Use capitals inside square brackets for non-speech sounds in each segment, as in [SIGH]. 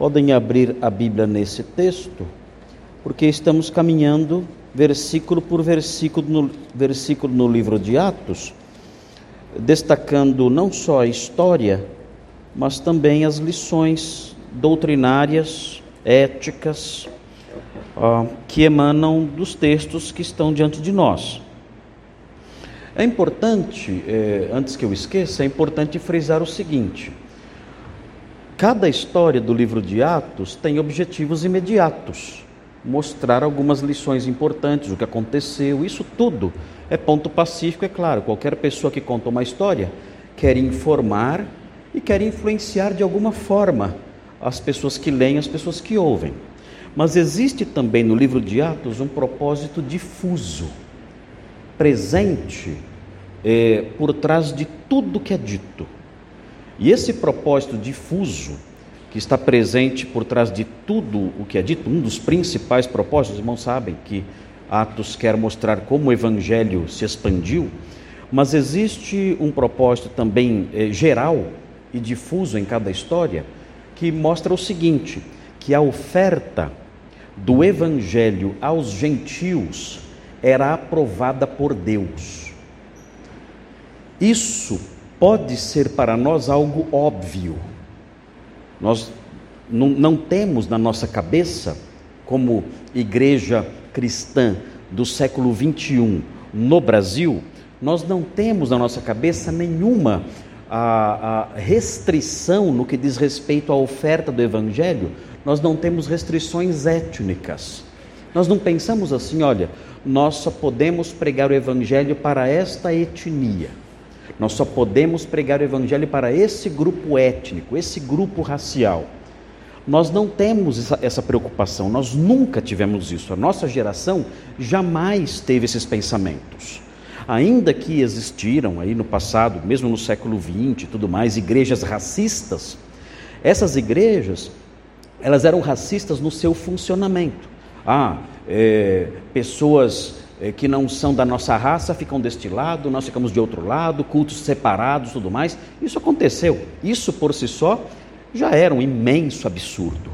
Podem abrir a Bíblia nesse texto, porque estamos caminhando versículo por versículo no, versículo no livro de Atos, destacando não só a história, mas também as lições doutrinárias, éticas, que emanam dos textos que estão diante de nós. É importante, eh, antes que eu esqueça, é importante frisar o seguinte: Cada história do livro de Atos tem objetivos imediatos, mostrar algumas lições importantes, o que aconteceu, isso tudo é ponto pacífico, é claro. Qualquer pessoa que conta uma história quer informar e quer influenciar de alguma forma as pessoas que leem, as pessoas que ouvem. Mas existe também no livro de Atos um propósito difuso, presente é, por trás de tudo que é dito. E esse propósito difuso, que está presente por trás de tudo o que é dito, um dos principais propósitos, os irmãos sabem que Atos quer mostrar como o evangelho se expandiu, mas existe um propósito também eh, geral e difuso em cada história, que mostra o seguinte: que a oferta do evangelho aos gentios era aprovada por Deus. Isso pode ser para nós algo óbvio. Nós não, não temos na nossa cabeça, como igreja cristã do século 21 no Brasil, nós não temos na nossa cabeça nenhuma a, a restrição no que diz respeito à oferta do Evangelho, nós não temos restrições étnicas. Nós não pensamos assim, olha, nós só podemos pregar o Evangelho para esta etnia. Nós só podemos pregar o Evangelho para esse grupo étnico, esse grupo racial. Nós não temos essa, essa, preocupação, nós nunca tivemos isso. A nossa geração jamais teve esses pensamentos. Ainda que existiram aí no passado, mesmo no século XX e tudo mais, igrejas racistas, essas igrejas, elas eram racistas no seu funcionamento. Ah, é, pessoas que não são da nossa raça ficam deste lado, nós ficamos de outro lado, cultos separados, tudo mais. Isso aconteceu. Isso por si só já era um imenso absurdo.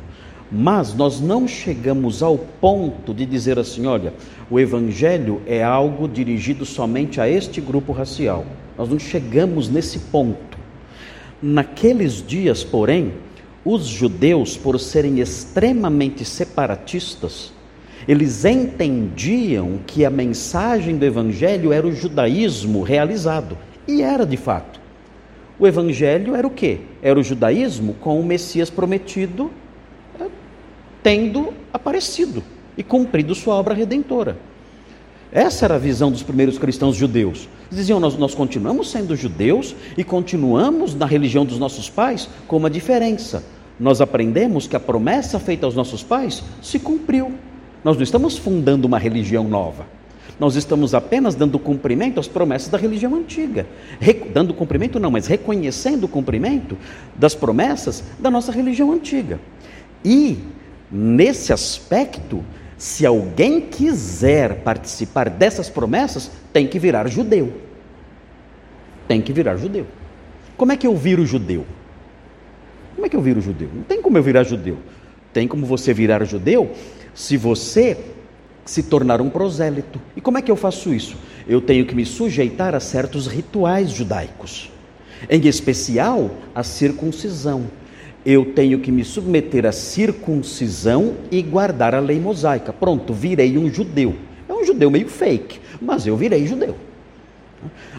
Mas nós não chegamos ao ponto de dizer assim: olha, o Evangelho é algo dirigido somente a este grupo racial. Nós não chegamos nesse ponto. Naqueles dias, porém, os judeus, por serem extremamente separatistas, eles entendiam que a mensagem do Evangelho era o judaísmo realizado. E era de fato. O Evangelho era o quê? Era o judaísmo com o Messias prometido eh, tendo aparecido e cumprido sua obra redentora. Essa era a visão dos primeiros cristãos judeus. Eles diziam: nós, nós continuamos sendo judeus e continuamos na religião dos nossos pais com uma diferença. Nós aprendemos que a promessa feita aos nossos pais se cumpriu. Nós não estamos fundando uma religião nova. Nós estamos apenas dando cumprimento às promessas da religião antiga. Re dando cumprimento, não, mas reconhecendo o cumprimento das promessas da nossa religião antiga. E, nesse aspecto, se alguém quiser participar dessas promessas, tem que virar judeu. Tem que virar judeu. Como é que eu viro judeu? Como é que eu viro judeu? Não tem como eu virar judeu. Tem como você virar judeu se você se tornar um prosélito. E como é que eu faço isso? Eu tenho que me sujeitar a certos rituais judaicos, em especial a circuncisão. Eu tenho que me submeter à circuncisão e guardar a lei mosaica. Pronto, virei um judeu. É um judeu meio fake, mas eu virei judeu.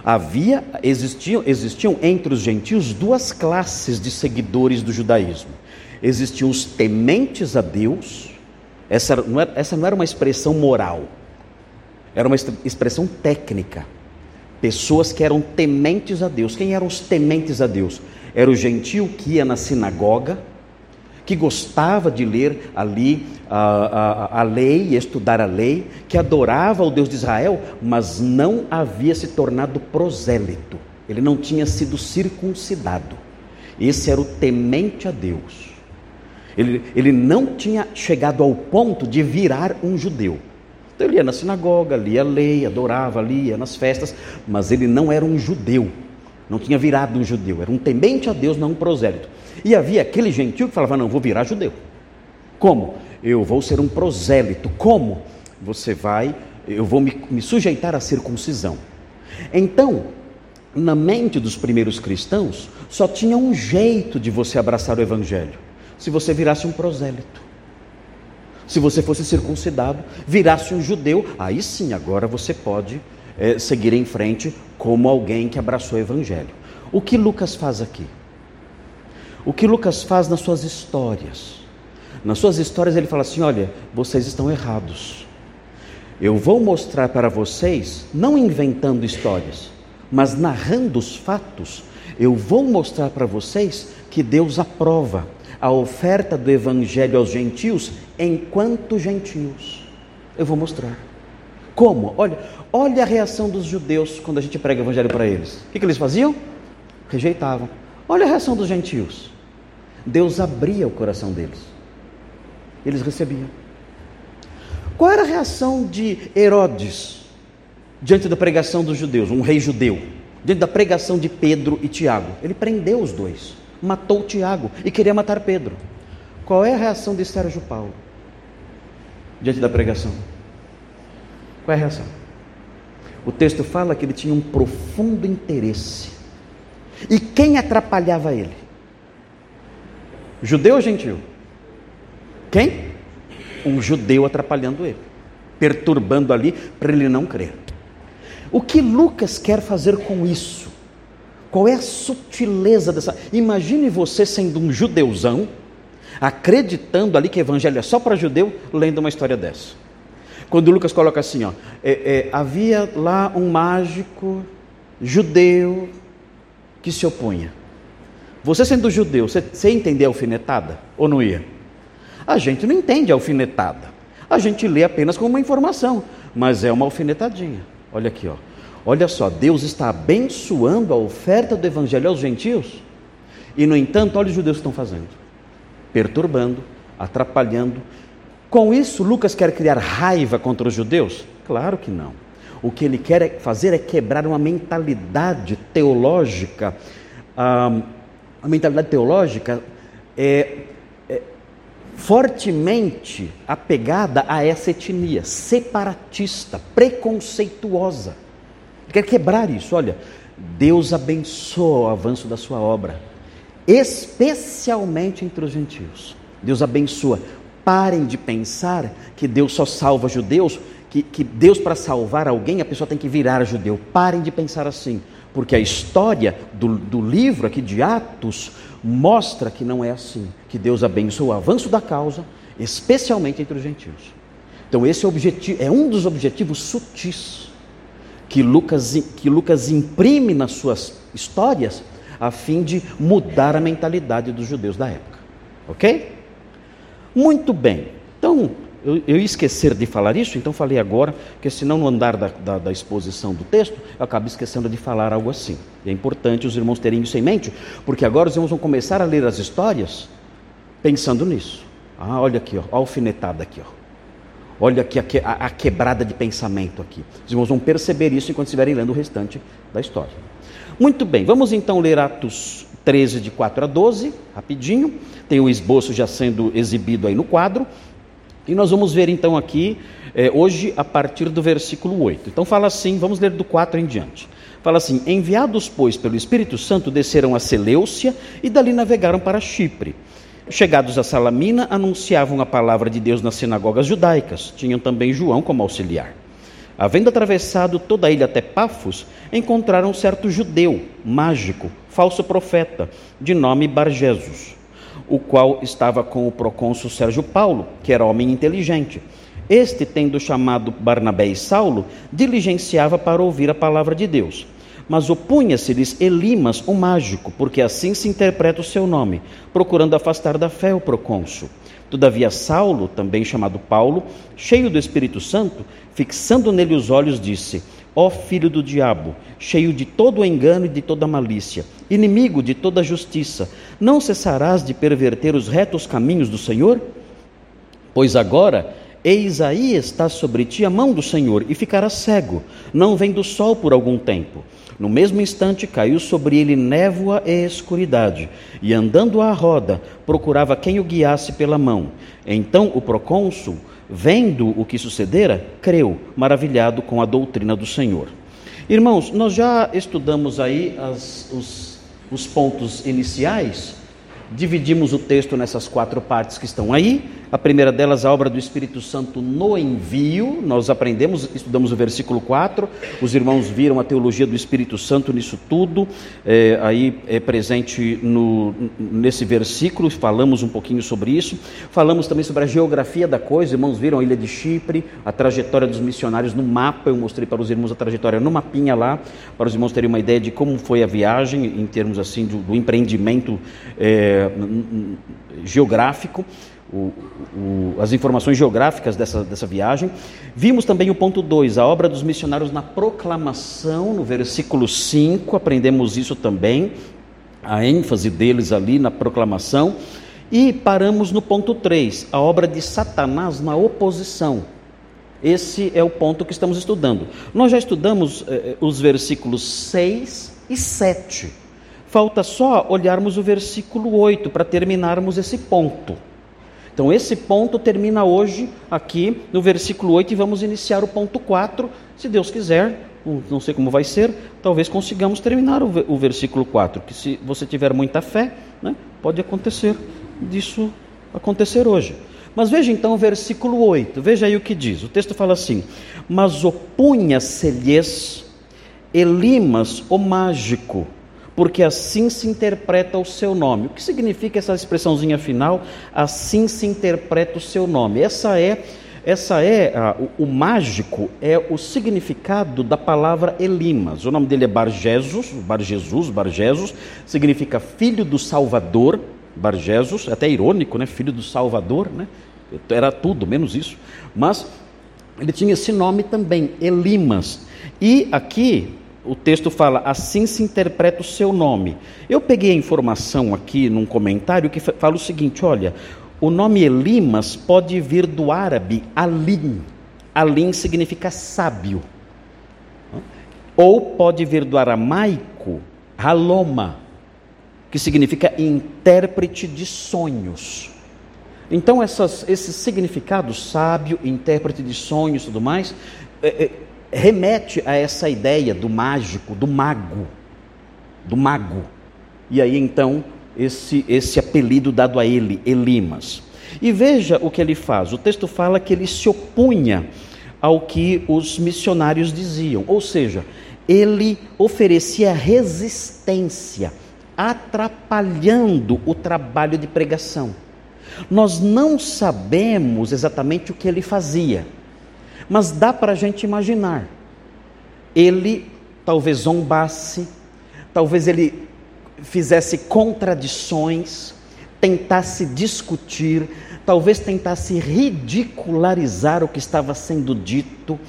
Havia, existiam, existiam entre os gentios duas classes de seguidores do judaísmo. Existiam os tementes a Deus, essa não, era, essa não era uma expressão moral, era uma expressão técnica. Pessoas que eram tementes a Deus. Quem eram os tementes a Deus? Era o gentio que ia na sinagoga, que gostava de ler ali a, a, a lei, estudar a lei, que adorava o Deus de Israel, mas não havia se tornado prosélito. Ele não tinha sido circuncidado. Esse era o temente a Deus. Ele, ele não tinha chegado ao ponto de virar um judeu. Então ele ia na sinagoga, lia a lei, adorava, lia nas festas, mas ele não era um judeu. não tinha virado um judeu, era um temente a Deus, não um prosélito. E havia aquele gentio que falava: Não, vou virar judeu. Como? Eu vou ser um prosélito. Como? Você vai, eu vou me, me sujeitar à circuncisão. Então, na mente dos primeiros cristãos, só tinha um jeito de você abraçar o evangelho: se você virasse um prosélito. Se você fosse circuncidado, virasse um judeu, aí sim, agora você pode é, seguir em frente como alguém que abraçou o evangelho. O que Lucas faz aqui? O que Lucas faz nas suas histórias? Nas suas histórias ele fala assim: olha, vocês estão errados. Eu vou mostrar para vocês, não inventando histórias, mas narrando os fatos, eu vou mostrar para vocês que Deus aprova a oferta do evangelho aos gentios enquanto gentios. Eu vou mostrar. Como? Olha, olha a reação dos judeus quando a gente prega o evangelho para eles. O que, que eles faziam? Rejeitavam. Olha a reação dos gentios. Deus abria o coração deles. Eles recebiam. Qual era a reação de Herodes diante da pregação dos judeus, um rei judeu? Diante da pregação de Pedro e Tiago? Ele prendeu os dois matou Tiago e queria matar Pedro. Qual é a reação de Sérgio Paulo diante da pregação? Qual é a reação? O texto fala que ele tinha um profundo interesse. E quem atrapalhava ele? Judeu ou gentil? Quem? Um judeu atrapalhando ele, perturbando ali para ele não crer. O que Lucas quer fazer com isso? Qual é a sutileza dessa? Imagine você sendo um judeuzão, acreditando ali que o evangelho é só para judeu, lendo uma história dessa. Quando Lucas coloca assim, ó, é, é, havia lá um mágico judeu que se opunha. Você sendo judeu, você, você entender a alfinetada ou não ia? A gente não entende a alfinetada. A gente lê apenas como uma informação, mas é uma alfinetadinha. Olha aqui, ó. Olha só, Deus está abençoando a oferta do evangelho aos gentios, e no entanto, olha os judeus que estão fazendo: perturbando, atrapalhando. Com isso, Lucas quer criar raiva contra os judeus? Claro que não. O que ele quer fazer é quebrar uma mentalidade teológica. Ah, a mentalidade teológica é, é fortemente apegada a essa etnia, separatista, preconceituosa. Quer quebrar isso. Olha, Deus abençoa o avanço da sua obra, especialmente entre os gentios. Deus abençoa. Parem de pensar que Deus só salva judeus, que, que Deus, para salvar alguém, a pessoa tem que virar judeu. Parem de pensar assim, porque a história do, do livro aqui de Atos mostra que não é assim, que Deus abençoa o avanço da causa, especialmente entre os gentios. Então, esse é, objetivo, é um dos objetivos sutis que Lucas, que Lucas imprime nas suas histórias a fim de mudar a mentalidade dos judeus da época. Ok? Muito bem. Então, eu, eu ia esquecer de falar isso, então falei agora, porque senão no andar da, da, da, exposição do texto, eu acabo esquecendo de falar algo assim. E é importante os irmãos terem isso em mente, porque agora os irmãos vão começar a ler as histórias pensando nisso. Ah, olha aqui, ó, a alfinetada aqui, ó. Olha aqui a, a, quebrada de pensamento aqui. Os irmãos vão perceber isso enquanto estiverem lendo o restante da história. Muito bem, vamos então ler Atos 13, de 4 a 12, rapidinho. Tem o esboço já sendo exibido aí no quadro. E nós vamos ver então aqui, eh, hoje, a partir do versículo 8. Então fala assim, vamos ler do 4 em diante. Fala assim: Enviados, pois, pelo Espírito Santo, desceram a Seleucia e dali navegaram para Chipre Chegados a Salamina, anunciavam a palavra de Deus nas sinagogas judaicas. Tinham também João como auxiliar. Havendo atravessado toda a ilha até Pafos, encontraram um certo judeu, mágico, falso profeta, de nome Barjesus, o qual estava com o procônsul Sérgio Paulo, que era homem inteligente. Este, tendo chamado Barnabé e Saulo, diligenciava para ouvir a palavra de Deus mas opunha-se-lhes Elimas, o mágico, porque assim se interpreta o seu nome, procurando afastar da fé o procônsul. Todavia, Saulo, também chamado Paulo, cheio do Espírito Santo, fixando nele os olhos, disse: Ó filho do diabo, cheio de todo engano e de toda malícia, inimigo de toda justiça, não cessarás de perverter os retos caminhos do Senhor? Pois agora Eis aí está sobre ti a mão do Senhor, e ficará cego, não vem do sol por algum tempo. No mesmo instante caiu sobre ele névoa e escuridade, e andando à roda, procurava quem o guiasse pela mão. Então o procônsul, vendo o que sucedera, creu, maravilhado com a doutrina do Senhor. Irmãos, nós já estudamos aí as, os, os pontos iniciais, dividimos o texto nessas quatro partes que estão aí, a primeira delas, a obra do Espírito Santo no envio. Nós aprendemos, estudamos o versículo 4. Os irmãos viram a teologia do Espírito Santo nisso tudo. É, aí é presente no, nesse versículo, falamos um pouquinho sobre isso. Falamos também sobre a geografia da coisa. Os irmãos viram a ilha de Chipre, a trajetória dos missionários no mapa. Eu mostrei para os irmãos a trajetória no mapinha lá, para os irmãos terem uma ideia de como foi a viagem, em termos assim do, do empreendimento é, geográfico o, o, as informações geográficas dessa, dessa viagem. Vimos também o ponto 2, a obra dos missionários na proclamação, no versículo 5, aprendemos isso também, a ênfase deles ali na proclamação. E paramos no ponto 3, a obra de Satanás na oposição. Esse é o ponto que estamos estudando. Nós já estudamos eh, eh os versículos 6 e 7. Falta só olharmos o versículo 8 para terminarmos esse ponto. Então, esse ponto termina hoje aqui no versículo 8 e vamos iniciar o ponto 4, se Deus quiser. Não sei como vai ser, talvez consigamos terminar o versículo 4, que se você tiver muita fé, né, pode acontecer disso acontecer hoje. Mas veja então o versículo 8, veja aí o que diz. O texto fala assim: Mas opunha-se-lhes Elimas, o mágico, porque assim se interpreta o seu nome. O que significa essa expressãozinha final? Assim se interpreta o seu nome. Essa é essa é o, o, mágico é o significado da palavra Elimas. O nome dele é Barjesus, Barjesus, Barjesus significa filho do Salvador. Barjesus, até irônico, né? Filho do Salvador, né? Era tudo menos isso. Mas ele tinha esse nome também, Elimas. E aqui o texto fala, assim se interpreta o seu nome. Eu peguei a informação aqui num comentário que fala o seguinte: olha, o nome Elimas pode vir do árabe Alim. Alim significa sábio. Ou pode vir do aramaico Haloma, que significa intérprete de sonhos. Então, essas, esses significados, sábio, intérprete de sonhos e tudo mais, é, é, remete a essa ideia do mágico, do mago, do mago. E aí então esse esse apelido dado a ele, Elimas. E veja o que ele faz. O texto fala que ele se opunha ao que os missionários diziam, ou seja, ele oferecia resistência, atrapalhando o trabalho de pregação. Nós não sabemos exatamente o que ele fazia mas dá para a gente imaginar. Ele talvez zombasse, talvez ele fizesse contradições, tentasse discutir, talvez tentasse ridicularizar o que estava sendo dito.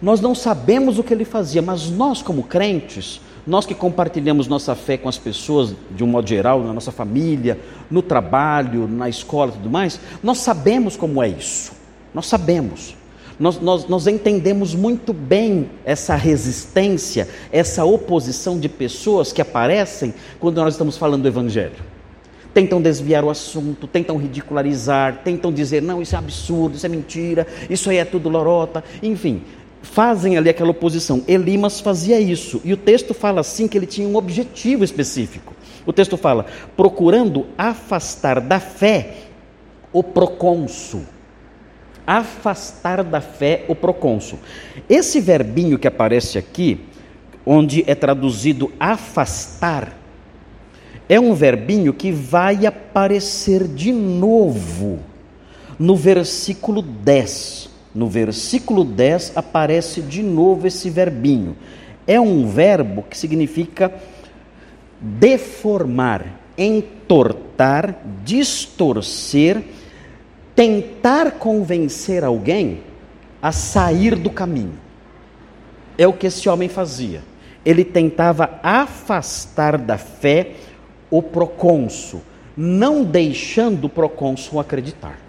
Nós não sabemos o que ele fazia, mas nós, como crentes, nós que compartilhamos nossa fé com as pessoas de um modo geral, na nossa família, no trabalho, na escola e tudo mais, nós sabemos como é isso. Nós sabemos. Nós, nós, nós entendemos muito bem essa resistência, essa oposição de pessoas que aparecem quando nós estamos falando do Evangelho. Tentam desviar o assunto, tentam ridicularizar, tentam dizer, não, isso é absurdo, isso é mentira, isso aí é tudo lorota, enfim, fazem ali aquela oposição. Elimas fazia isso, e o texto fala assim que ele tinha um objetivo específico. O texto fala, procurando afastar da fé o procônsul afastar da fé o procônsul. Esse verbinho que aparece aqui, onde é traduzido afastar, é um verbinho que vai aparecer de novo no versículo 10. No versículo 10 aparece de novo esse verbinho. É um verbo que significa deformar, entortar, distorcer tentar convencer alguém a sair do caminho. É o que esse homem fazia. Ele tentava afastar da fé o procônsul, não deixando o procônsul acreditar.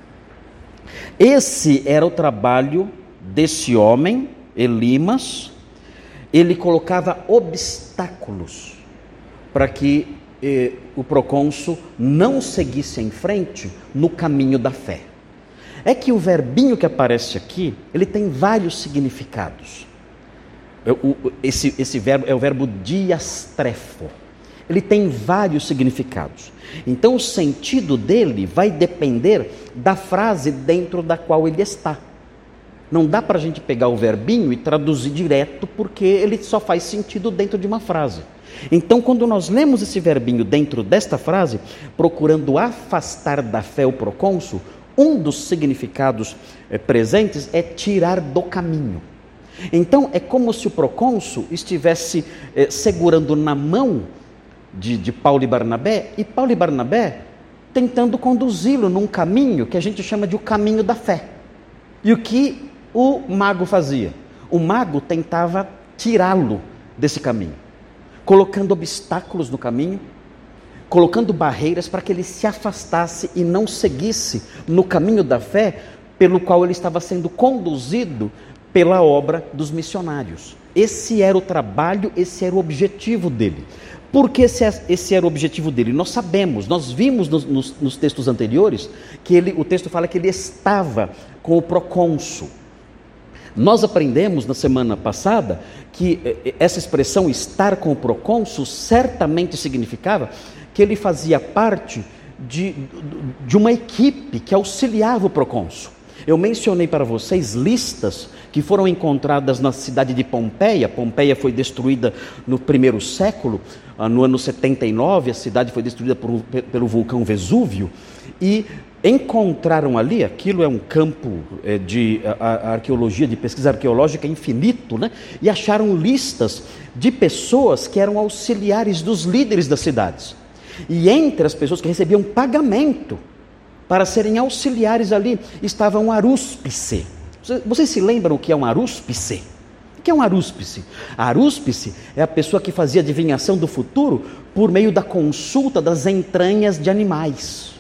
Esse era o trabalho desse homem, Elimas. Ele colocava obstáculos para que eh, o procônsul não seguisse em frente no caminho da fé. É que o verbinho que aparece aqui, ele tem vários significados. Esse, esse verbo é o verbo diastrefo. Ele tem vários significados. Então, o sentido dele vai depender da frase dentro da qual ele está. Não dá para a gente pegar o verbinho e traduzir direto, porque ele só faz sentido dentro de uma frase. Então, quando nós lemos esse verbinho dentro desta frase, procurando afastar da fé o procônsul, um dos significados é, presentes é tirar do caminho. Então, é como se o procônsul estivesse é, segurando na mão de, de Paulo e Barnabé, e Paulo e Barnabé tentando conduzi-lo num caminho que a gente chama de o caminho da fé. E o que o mago fazia? O mago tentava tirá-lo desse caminho, colocando obstáculos no caminho, colocando barreiras para que ele se afastasse e não seguisse no caminho da fé pelo qual ele estava sendo conduzido pela obra dos missionários. Esse era o trabalho, esse era o objetivo dele. Porque esse, é, esse era o objetivo dele. Nós sabemos, nós vimos nos, nos, nos textos anteriores que ele, o texto fala que ele estava com o procônsul. Nós aprendemos na semana passada que eh, eh, essa expressão estar com o procônsul certamente significava que ele fazia parte de, de uma equipe que auxiliava o procônsul. Eu mencionei para vocês listas que foram encontradas na cidade de Pompeia. Pompeia foi destruída no primeiro século, ah, no ano 79, a cidade foi destruída por, pelo vulcão Vesúvio. E encontraram ali, aquilo é um campo é, de arqueologia, de pesquisa arqueológica infinito, né? e acharam listas de pessoas que eram auxiliares dos líderes das cidades. E entre as pessoas que recebiam pagamento para serem auxiliares ali estava um arúspice. Vocês se lembram o que é um arúspice? O que é um arúspice? A arúspice é a pessoa que fazia adivinhação do futuro por meio da consulta das entranhas de animais.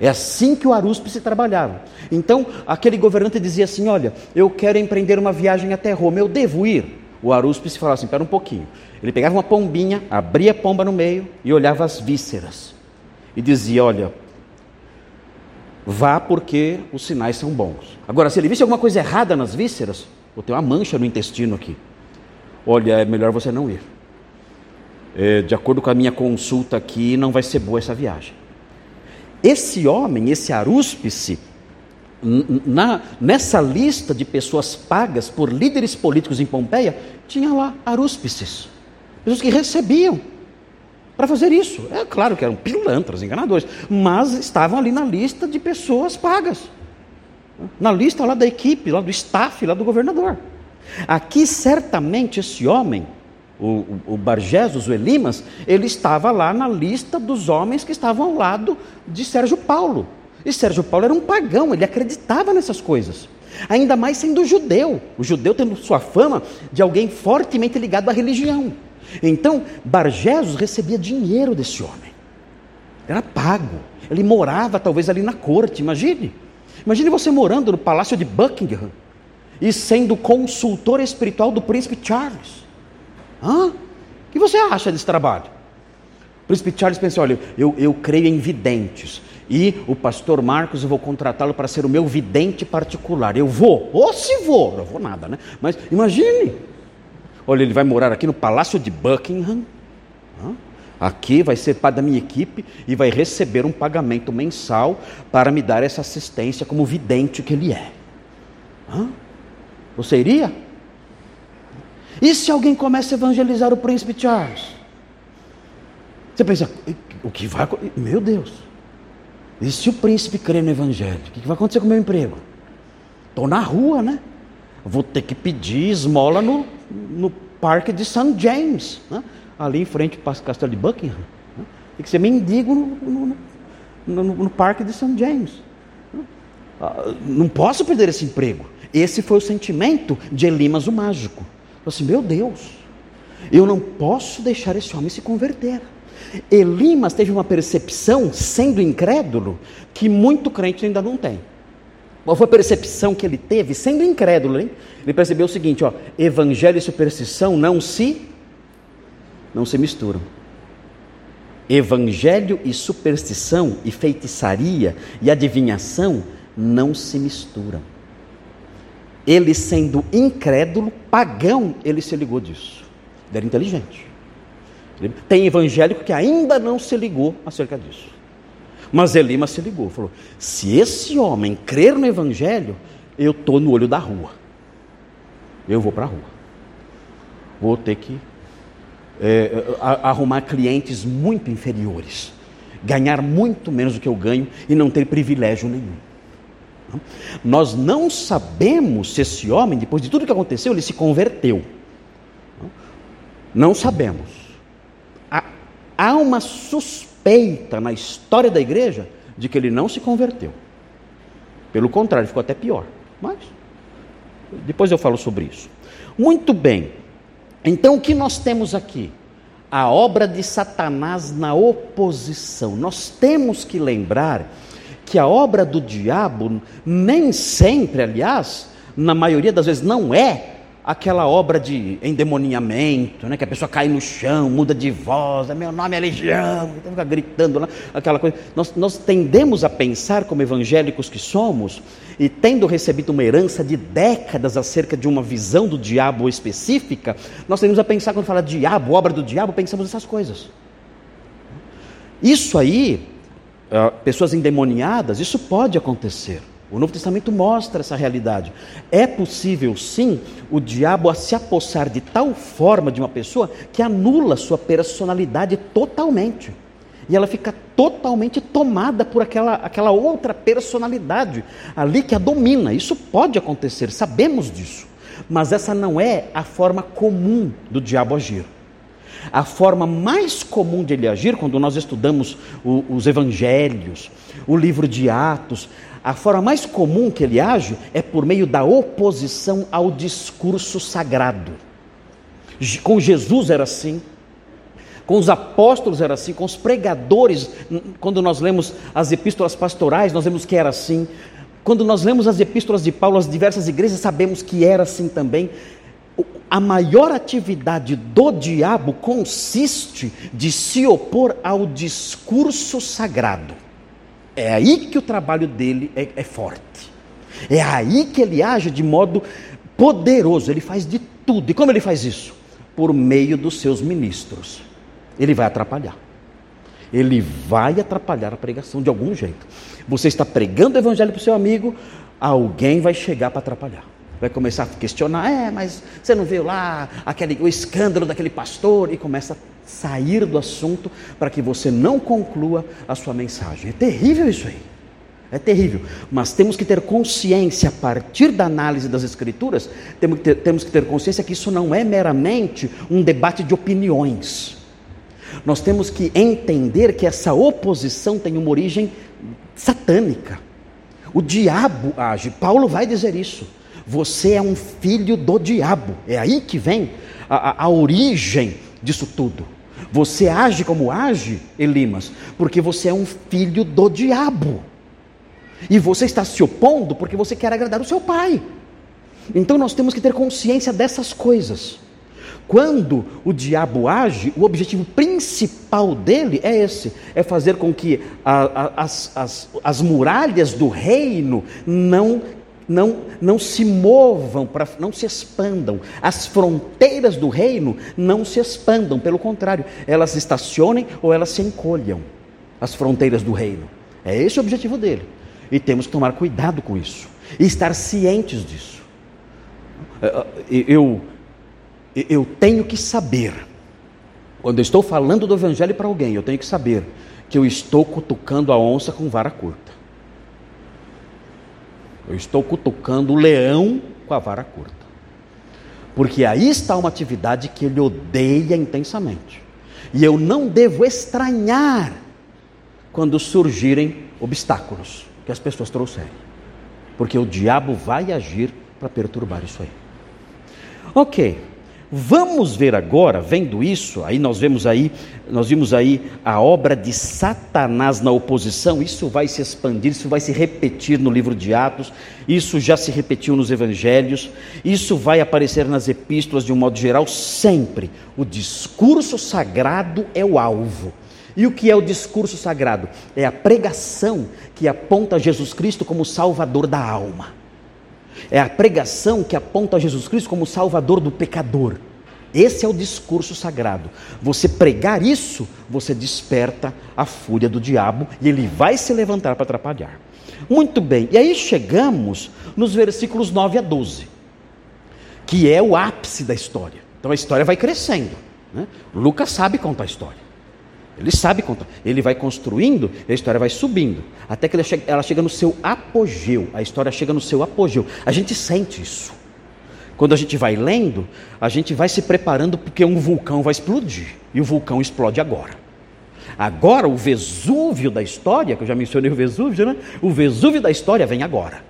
É assim que o arúspice trabalhava. Então, aquele governante dizia assim: Olha, eu quero empreender uma viagem até Roma, eu devo ir? O arúspice falava assim: Espera um pouquinho. Ele pegava uma pombinha, abria a pomba no meio e olhava as vísceras. E dizia: Olha, vá porque os sinais são bons. Agora, se ele visse alguma coisa errada nas vísceras, vou ter uma mancha no intestino aqui. Olha, é melhor você não ir. É, de acordo com a minha consulta aqui, não vai ser boa essa viagem. Esse homem, esse arúspice, na, nessa lista de pessoas pagas por líderes políticos em Pompeia, tinha lá arúspices, pessoas que recebiam para fazer isso. É claro que eram pilantras, enganadores, mas estavam ali na lista de pessoas pagas, na lista lá da equipe, lá do staff, lá do governador. Aqui certamente esse homem o, o, Bargesos, o Elimas, ele estava lá na lista dos homens que estavam ao lado de Sérgio Paulo. E Sérgio Paulo era um pagão, ele acreditava nessas coisas. Ainda mais sendo judeu, o judeu tendo sua fama de alguém fortemente ligado à religião. Então, Bargesos recebia dinheiro desse homem. Era pago. Ele morava talvez ali na corte, imagine. Imagine você morando no palácio de Buckingham e sendo consultor espiritual do príncipe Charles. Hã? O que você acha desse trabalho? O príncipe Charles pensou: olha, eu, eu creio em videntes. E o pastor Marcos, eu vou contratá-lo para ser o meu vidente particular. Eu vou, ou se vou, não vou nada, né? Mas imagine: olha, ele vai morar aqui no Palácio de Buckingham. Aqui vai ser parte da minha equipe e vai receber um pagamento mensal para me dar essa assistência como vidente que ele é. Você iria? E se alguém começa a evangelizar o príncipe Charles? Você pensa, o que vai Meu Deus. E se o príncipe crer no evangelho? O que vai acontecer com o meu emprego? Estou na rua, né? Vou ter que pedir esmola no, no parque de St. James, né? ali em frente ao castelo de Buckingham. Né? Tem que ser mendigo no, no, no, parque de St. James. Né? Ah, não posso perder esse emprego. Esse foi o sentimento de Elimas o mágico. Falei assim: meu Deus, eu não posso deixar esse homem se converter. Elimas teve uma percepção, sendo incrédulo, que muito crente ainda não tem. Qual foi a percepção que ele teve, sendo incrédulo, hein? Ele percebeu o seguinte, ó, evangelho e superstição não se não se misturam. Evangelho e superstição e feitiçaria e adivinhação não se misturam. Ele sendo incrédulo, pagão, ele se ligou disso. Ele era inteligente. Tem evangélico que ainda não se ligou acerca disso. Mas Elima se ligou, falou: se esse homem crer no Evangelho, eu estou no olho da rua. Eu vou para a rua. Vou ter que é, arrumar clientes muito inferiores, ganhar muito menos do que eu ganho e não ter privilégio nenhum. Nós não sabemos se esse homem, depois de tudo que aconteceu, ele se converteu. Não sabemos. Há uma suspeita na história da igreja de que ele não se converteu. Pelo contrário, ficou até pior. Mas depois eu falo sobre isso. Muito bem. Então o que nós temos aqui? A obra de Satanás na oposição. Nós temos que lembrar que a obra do diabo nem sempre, aliás, na maioria das vezes não é aquela obra de endemoniamento, né, que a pessoa cai no chão, muda de voz, é meu nome é Legião, fica gritando lá, aquela coisa. Nós, nós tendemos a pensar, como evangélicos que somos, e tendo recebido uma herança de décadas acerca de uma visão do diabo específica, nós tendemos a pensar, quando fala diabo, obra do diabo, pensamos nessas coisas. Isso aí, ah, pessoas endemoniadas, isso pode acontecer. O Novo Testamento mostra essa realidade. É possível, sim, o diabo se apossar de tal forma de uma pessoa que anula sua personalidade totalmente. E ela fica totalmente tomada por aquela, aquela outra personalidade ali que a domina. Isso pode acontecer, sabemos disso. Mas essa não é a forma comum do diabo agir. A forma mais comum de ele agir, quando nós estudamos o, os evangelhos, o livro de Atos, a forma mais comum que ele age é por meio da oposição ao discurso sagrado. Com Jesus era assim, com os apóstolos era assim, com os pregadores, quando nós lemos as epístolas pastorais, nós vemos que era assim. Quando nós lemos as epístolas de Paulo às diversas igrejas, sabemos que era assim também. A maior atividade do diabo consiste de se opor ao discurso sagrado. É aí que o trabalho dele é, é forte. É aí que ele age de modo poderoso. Ele faz de tudo. E como ele faz isso? Por meio dos seus ministros. Ele vai atrapalhar. Ele vai atrapalhar a pregação de algum jeito. Você está pregando o evangelho para o seu amigo, alguém vai chegar para atrapalhar. Vai começar a questionar, é, mas você não viu lá aquele, o escândalo daquele pastor? E começa a sair do assunto para que você não conclua a sua mensagem. É terrível isso aí. É terrível. Mas temos que ter consciência, a partir da análise das Escrituras, temos que ter, temos que ter consciência que isso não é meramente um debate de opiniões. Nós temos que entender que essa oposição tem uma origem satânica. O diabo age. Paulo vai dizer isso. Você é um filho do diabo. É aí que vem a, a, a origem disso tudo. Você age como age, Elimas, porque você é um filho do diabo. E você está se opondo porque você quer agradar o seu pai. Então nós temos que ter consciência dessas coisas. Quando o diabo age, o objetivo principal dele é esse: é fazer com que a, a, as, as, as muralhas do reino não não, não se movam, pra, não se expandam. As fronteiras do reino não se expandam, pelo contrário, elas estacionem ou elas se encolham. As fronteiras do reino. É esse o objetivo dele. E temos que tomar cuidado com isso. E estar cientes disso. É, é, eu, eu tenho que saber, quando eu estou falando do Evangelho para alguém, eu tenho que saber que eu estou cutucando a onça com vara curta. Eu estou cutucando o leão com a vara curta. Porque aí está uma atividade que ele odeia intensamente. E eu não devo estranhar quando surgirem obstáculos que as pessoas trouxerem. Porque o diabo vai agir para perturbar isso aí. Ok. Vamos ver agora, vendo isso, aí nós vemos aí, nós vimos aí a obra de Satanás na oposição, isso vai se expandir, isso vai se repetir no livro de Atos, isso já se repetiu nos evangelhos, isso vai aparecer nas epístolas de um modo geral, sempre. O discurso sagrado é o alvo. E o que é o discurso sagrado? É a pregação que aponta Jesus Cristo como Salvador da alma. É a pregação que aponta Jesus Cristo como Salvador do pecador. Esse é o discurso sagrado. Você pregar isso, você desperta a fúria do diabo e ele vai se levantar para atrapalhar. Muito bem, e aí chegamos nos versículos 9 a 12, que é o ápice da história. Então a história vai crescendo. Né? Lucas sabe contar a história. Ele sabe contar. Ele vai construindo a história vai subindo. Até que ela chega no seu apogeu. A história chega no seu apogeu. A gente sente isso. Quando a gente vai lendo, a gente vai se preparando porque um vulcão vai explodir. E o vulcão explode agora. Agora, o Vesúvio da história, que eu já mencionei o Vesúvio, né? O Vesúvio da história vem agora.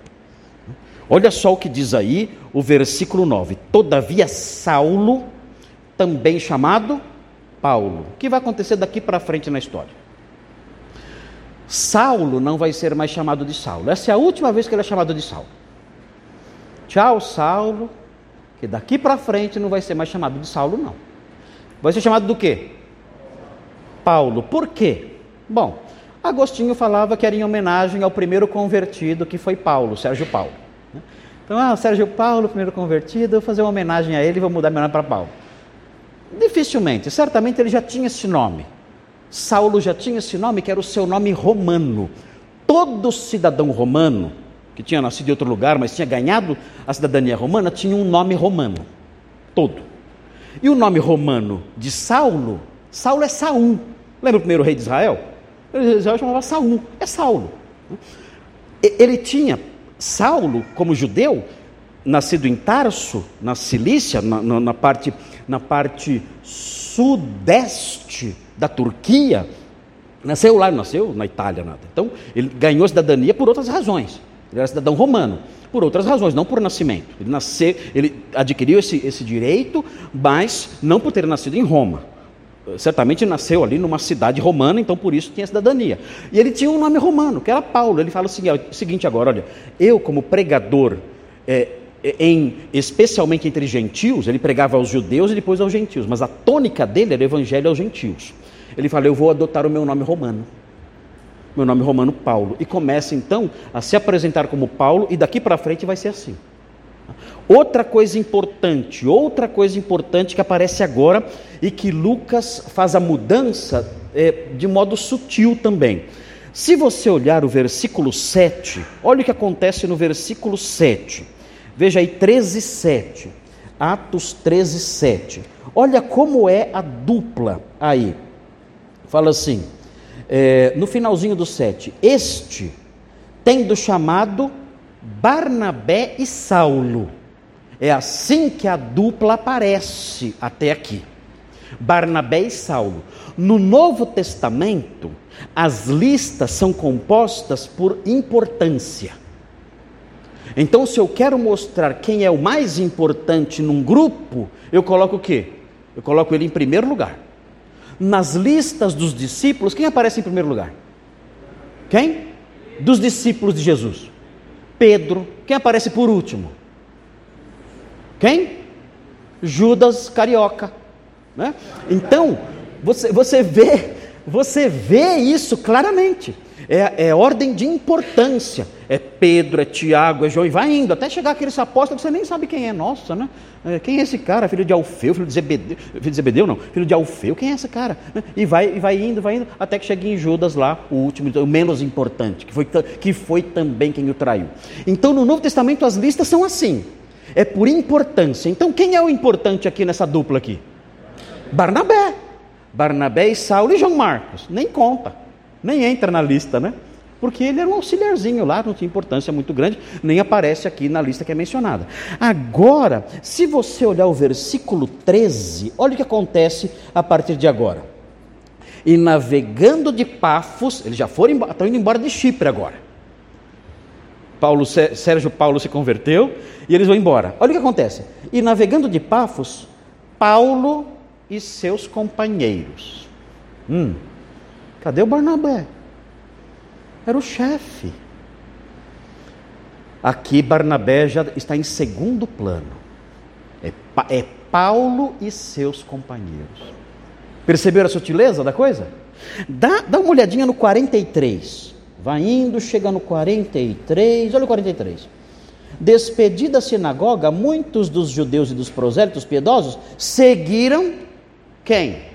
Olha só o que diz aí o versículo 9: Todavia, Saulo, também chamado Paulo. O que vai acontecer daqui para frente na história? Saulo não vai ser mais chamado de Saulo. Essa é a última vez que ele é chamado de Saulo. Tchau, Saulo. Que daqui para frente não vai ser mais chamado de Saulo, não. Vai ser chamado do quê? Paulo. Por quê? Bom, Agostinho falava que era em homenagem ao primeiro convertido que foi Paulo, Sérgio Paulo. Né? Então, ah, Sérgio Paulo, primeiro convertido, vou fazer uma homenagem a ele e vou mudar meu nome para Paulo. Dificilmente, certamente ele já tinha esse nome. Saulo já tinha esse nome, que era o seu nome romano. Todo cidadão romano, que tinha nascido em outro lugar, mas tinha ganhado a cidadania romana, tinha um nome romano. Todo. E o nome romano de Saulo, Saulo é Saul. Lembra o primeiro rei de Israel? Israel chamava Saul, é Saulo. Ele tinha, Saulo, como judeu, nascido em Tarso, na Cilícia, na, na, na, parte, na parte sudeste da Turquia, nasceu lá, nasceu na Itália, nada. Então, ele ganhou cidadania por outras razões. Ele era cidadão romano, por outras razões, não por nascimento. Ele, nasceu, ele adquiriu esse, esse direito, mas não por ter nascido em Roma. Certamente nasceu ali numa cidade romana, então por isso tinha cidadania. E ele tinha um nome romano, que era Paulo. Ele fala o seguinte agora: olha, eu, como pregador é, em, especialmente entre gentios, ele pregava aos judeus e depois aos gentios, mas a tônica dele era o evangelho aos gentios. Ele fala: Eu vou adotar o meu nome romano, meu nome romano Paulo, e começa então a se apresentar como Paulo, e daqui para frente vai ser assim. Outra coisa importante, outra coisa importante que aparece agora e que Lucas faz a mudança é, de modo sutil também. Se você olhar o versículo 7, olha o que acontece no versículo 7. Veja aí 13, 7. Atos 13, 7. Olha como é a dupla aí. Fala assim, é, no finalzinho do 7. Este, tendo chamado Barnabé e Saulo. É assim que a dupla aparece até aqui. Barnabé e Saulo. No Novo Testamento, as listas são compostas por importância. Então, se eu quero mostrar quem é o mais importante num grupo, eu coloco o quê? Eu coloco ele em primeiro lugar. Nas listas dos discípulos, quem aparece em primeiro lugar? Quem? Dos discípulos de Jesus. Pedro. Quem aparece por último? Quem? Judas Carioca. Né? Então, você, você, vê, você vê isso claramente. É, é, ordem de importância. É Pedro, é Tiago, é João, e vai indo, até chegar aqueles apóstolos que você nem sabe quem é, nossa, né? É, quem é esse cara? Filho de Alfeu, filho de Zebedeu, filho de Zebedeu não, filho de Alfeu, quem é esse cara? Né? E vai, e vai indo, vai indo, até que chega em Judas lá, o último, o menos importante, que foi, que foi também quem o traiu. Então no Novo Testamento as listas são assim, é por importância. Então quem é o importante aqui nessa dupla aqui? Barnabé. Barnabé e Saulo e João Marcos, nem conta nem entra na lista, né? Porque ele era um auxiliarzinho lá, não tinha importância muito grande, nem aparece aqui na lista que é mencionada. Agora, se você olhar o versículo 13, olha o que acontece a partir de agora. E navegando de Pafos, eles já foram estão indo embora de Chipre agora. Paulo, Sérgio Paulo se converteu e eles vão embora. Olha o que acontece. E navegando de Pafos, Paulo e seus companheiros. Hum, cadê o Barnabé? Era o chefe. Aqui Barnabé já está em segundo plano. É, é Paulo e seus companheiros. Perceberam a sutileza da coisa? Dá, dá uma olhadinha no 43. Vai indo, chega no 43. Olha o 43. Despedida a sinagoga, muitos dos judeus e dos prosélitos piedosos seguiram quem?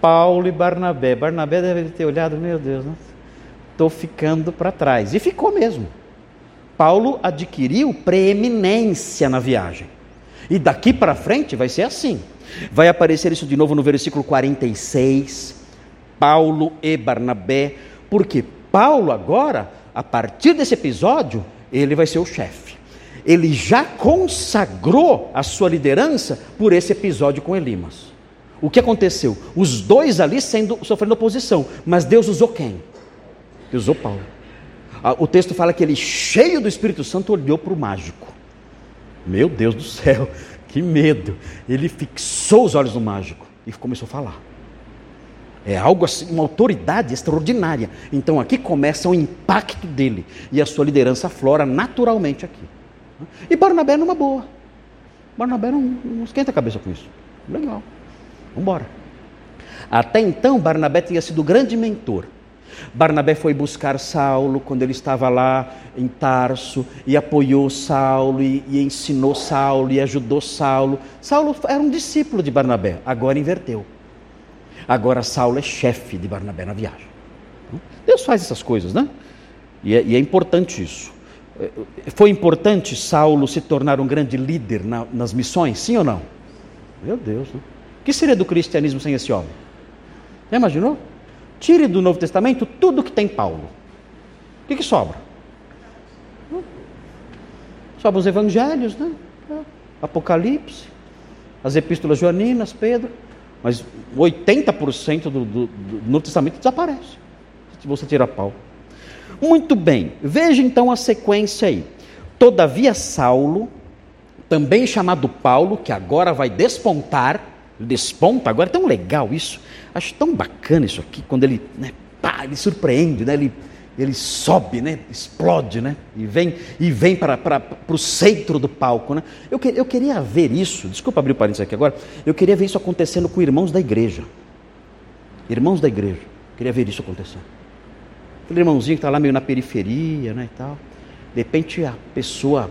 Paulo e Barnabé. Barnabé deve ter olhado, meu Deus, estou né? ficando para trás. E ficou mesmo. Paulo adquiriu preeminência na viagem. E daqui para frente vai ser assim. Vai aparecer isso de novo no versículo 46. Paulo e Barnabé. Porque Paulo agora, a partir desse episódio, ele vai ser o chefe. Ele já consagrou a sua liderança por esse episódio com Elimas. O que aconteceu? Os dois ali sendo, sofrendo oposição, mas Deus usou quem? Deus usou Paulo. Ah, o texto fala que ele, cheio do Espírito Santo, olhou para o mágico. Meu Deus do céu, [LAUGHS] que medo! Ele fixou os olhos no mágico e começou a falar. É algo assim, uma autoridade extraordinária. Então aqui começa o impacto dele e a sua liderança flora naturalmente aqui. E Barnabé numa boa. Barnabé não, não esquenta a cabeça com isso. Legal. Vamos embora. Até então, Barnabé tinha sido grande mentor. Barnabé foi buscar Saulo quando ele estava lá em Tarso e apoiou Saulo e, e, ensinou Saulo e ajudou Saulo. Saulo era um discípulo de Barnabé, agora inverteu. Agora Saulo é chefe de Barnabé na viagem. Deus faz essas coisas, né? E é, e é importante isso. Foi importante Saulo se tornar um grande líder na, nas missões, sim ou não? Meu Deus, né? Que seria do cristianismo sem esse homem? Já imaginou? Tire do Novo Testamento tudo que tem Paulo. O que, que sobra? Sobra os evangelhos, né? Apocalipse, as epístolas joaninas, Pedro. Mas 80% do, do, do Novo Testamento desaparece. Se você tira Paulo. Muito bem, veja então a sequência aí. Todavia, Saulo, também chamado Paulo, que agora vai despontar, desponta, agora é tão legal isso, acho tão bacana isso aqui, quando ele, né, pá, ele surpreende, né, ele, ele sobe, né, explode, né, e vem, e vem para, para, para o centro do palco. Né. Eu, eu queria ver isso, desculpa abrir o parênteses aqui agora, eu queria ver isso acontecendo com irmãos da igreja. Irmãos da igreja, queria ver isso acontecer. Aquele irmãozinho que está lá meio na periferia, né, e tal. De repente a pessoa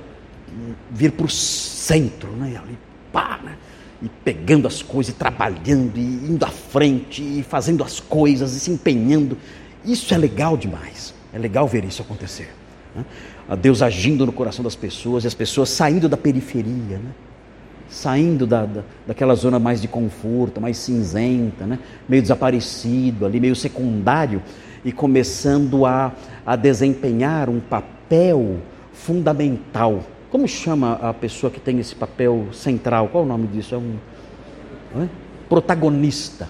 vir para o centro, né, ali, pá, né, e pegando as coisas, e trabalhando, e indo à frente, e fazendo as coisas, e se empenhando. Isso é legal demais. É legal ver isso acontecer. Né? Deus agindo no coração das pessoas e as pessoas saindo da periferia, né? saindo da, da, daquela zona mais de conforto, mais cinzenta, né? meio desaparecido ali, meio secundário, e começando a, a desempenhar um papel fundamental. Como chama a pessoa que tem esse papel central? Qual o nome disso? É um é? protagonista.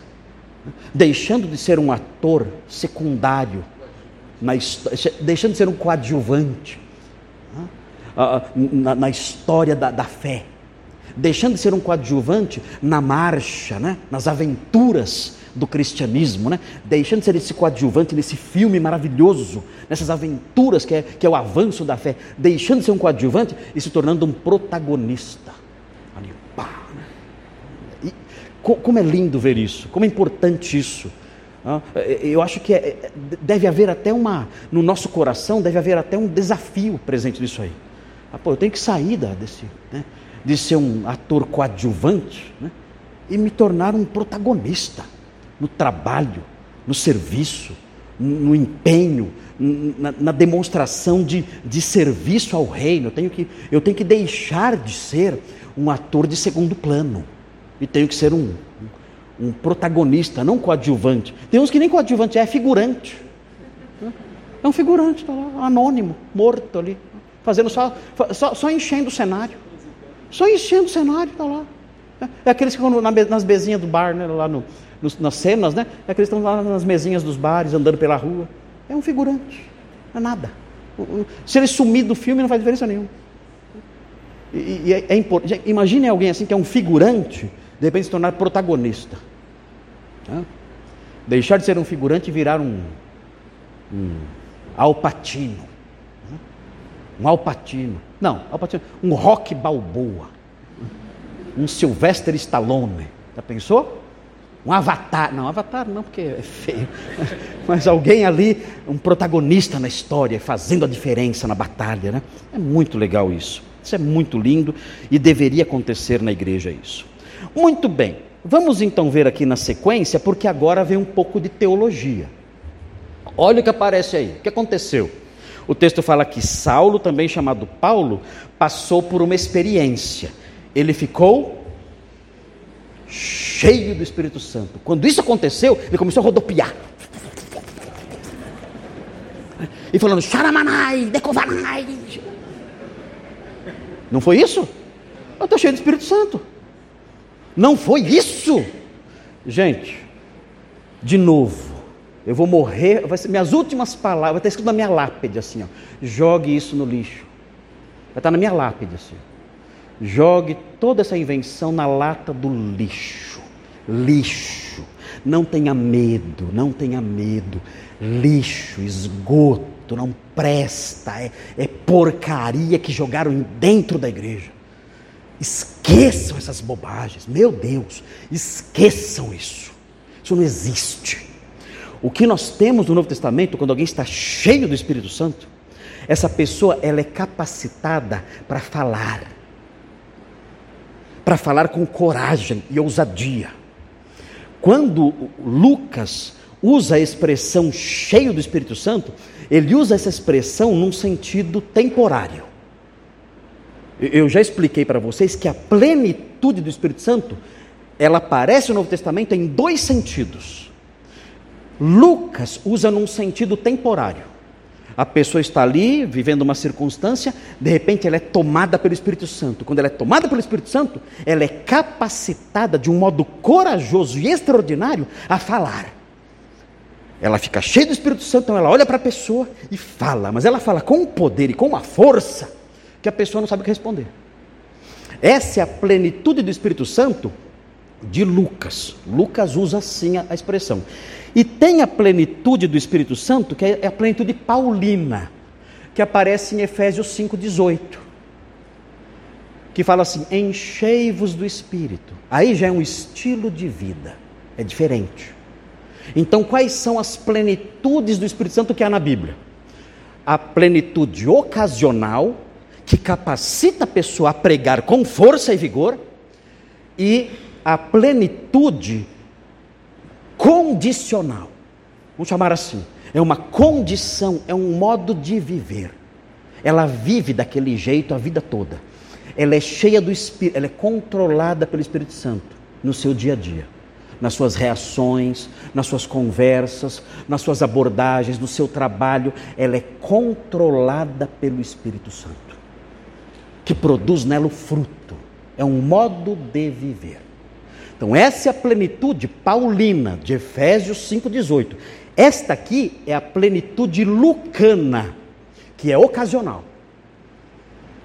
Deixando de ser um ator secundário na, deixando de ser um coadjuvante na, na história da, da, fé, deixando de ser um coadjuvante na marcha, né? nas aventuras do cristianismo, né? deixando de ser esse coadjuvante nesse filme maravilhoso, nessas aventuras que é, que é o avanço da fé, deixando de ser um coadjuvante e se tornando um protagonista. Ali, pá, né? e, como é lindo ver isso, como é importante isso. Eu acho que é, é, deve haver até uma, no nosso coração, deve haver até um desafio presente nisso aí. Ah, pô, eu tenho que sair desse, né, de ser um ator coadjuvante né, e me tornar um protagonista no trabalho, no serviço, no empenho, na, na demonstração de, de serviço ao reino. Eu tenho, que, eu tenho que deixar de ser um ator de segundo plano e tenho que ser um, um protagonista, não coadjuvante. Tem uns que nem coadjuvante é, é figurante. É um figurante, está lá, anônimo, morto ali, fazendo só, só, só enchendo o cenário. Só enchendo o cenário, está lá. É aqueles que ficam nas mesinhas do bar, né, lá no, nas cenas, né? É que estão lá nas mesinhas dos bares, andando pela rua. É um figurante, não é nada. Se ele sumir do filme, não faz diferença nenhuma. E, e é, é importante. Imagine alguém assim que é um figurante, de repente se tornar protagonista. Né? Deixar de ser um figurante e virar um, um alpatino. Um alpatino. Não, alpatino. Um rock balboa. Um Sylvester Stallone. Já pensou? Um avatar. Não, avatar não, porque é feio. [LAUGHS] Mas alguém ali, um protagonista na história, fazendo a diferença na batalha. Né? É muito legal isso. Isso é muito lindo e deveria acontecer na igreja isso. Muito bem. Vamos então ver aqui na sequência, porque agora vem um pouco de teologia. Olha o que aparece aí. O que aconteceu? O texto fala que Saulo, também chamado Paulo, passou por uma experiência. Ele ficou cheio do Espírito Santo. Quando isso aconteceu, ele começou a rodopiar. E falando, Xaramanai, Decovanai. Não foi isso? Eu estou cheio do Espírito Santo. Não foi isso? Gente, de novo, eu vou morrer, vai ser minhas últimas palavras, vai estar escrito na minha lápide assim, ó. Jogue isso no lixo. Vai estar na minha lápide assim. Jogue toda essa invenção na lata do lixo. Lixo. Não tenha medo, não tenha medo. Lixo, esgoto, não presta, é, é porcaria que jogaram dentro da igreja. Esqueçam essas bobagens, meu Deus, esqueçam isso. Isso não existe. O que nós temos no Novo Testamento, quando alguém está cheio do Espírito Santo, essa pessoa ela é capacitada para falar para falar com coragem e ousadia. Quando Lucas usa a expressão cheio do Espírito Santo, ele usa essa expressão num sentido temporário. Eu já expliquei para vocês que a plenitude do Espírito Santo, ela aparece no Novo Testamento em dois sentidos. Lucas usa num sentido temporário. A pessoa está ali, vivendo uma circunstância, de repente ela é tomada pelo Espírito Santo. Quando ela é tomada pelo Espírito Santo, ela é capacitada de um modo corajoso e extraordinário a falar. Ela fica cheia do Espírito Santo, então ela olha para a pessoa e fala, mas ela fala com um poder e com uma força que a pessoa não sabe o que responder. Essa é a plenitude do Espírito Santo de Lucas. Lucas usa assim a expressão. E tem a plenitude do Espírito Santo, que é a plenitude paulina, que aparece em Efésios 5,18. Que fala assim: enchei-vos do Espírito. Aí já é um estilo de vida, é diferente. Então, quais são as plenitudes do Espírito Santo que há na Bíblia? A plenitude ocasional, que capacita a pessoa a pregar com força e vigor, e a plenitude condicional. Vamos chamar assim. É uma condição, é um modo de viver. Ela vive daquele jeito a vida toda. Ela é cheia do Espírito, ela é controlada pelo Espírito Santo no seu dia a dia, nas suas reações, nas suas conversas, nas suas abordagens, no seu trabalho. Ela é controlada pelo Espírito Santo, que produz nela o fruto. É um modo de viver. Então, essa é a plenitude paulina de Efésios 5,18. Esta aqui é a plenitude lucana, que é ocasional.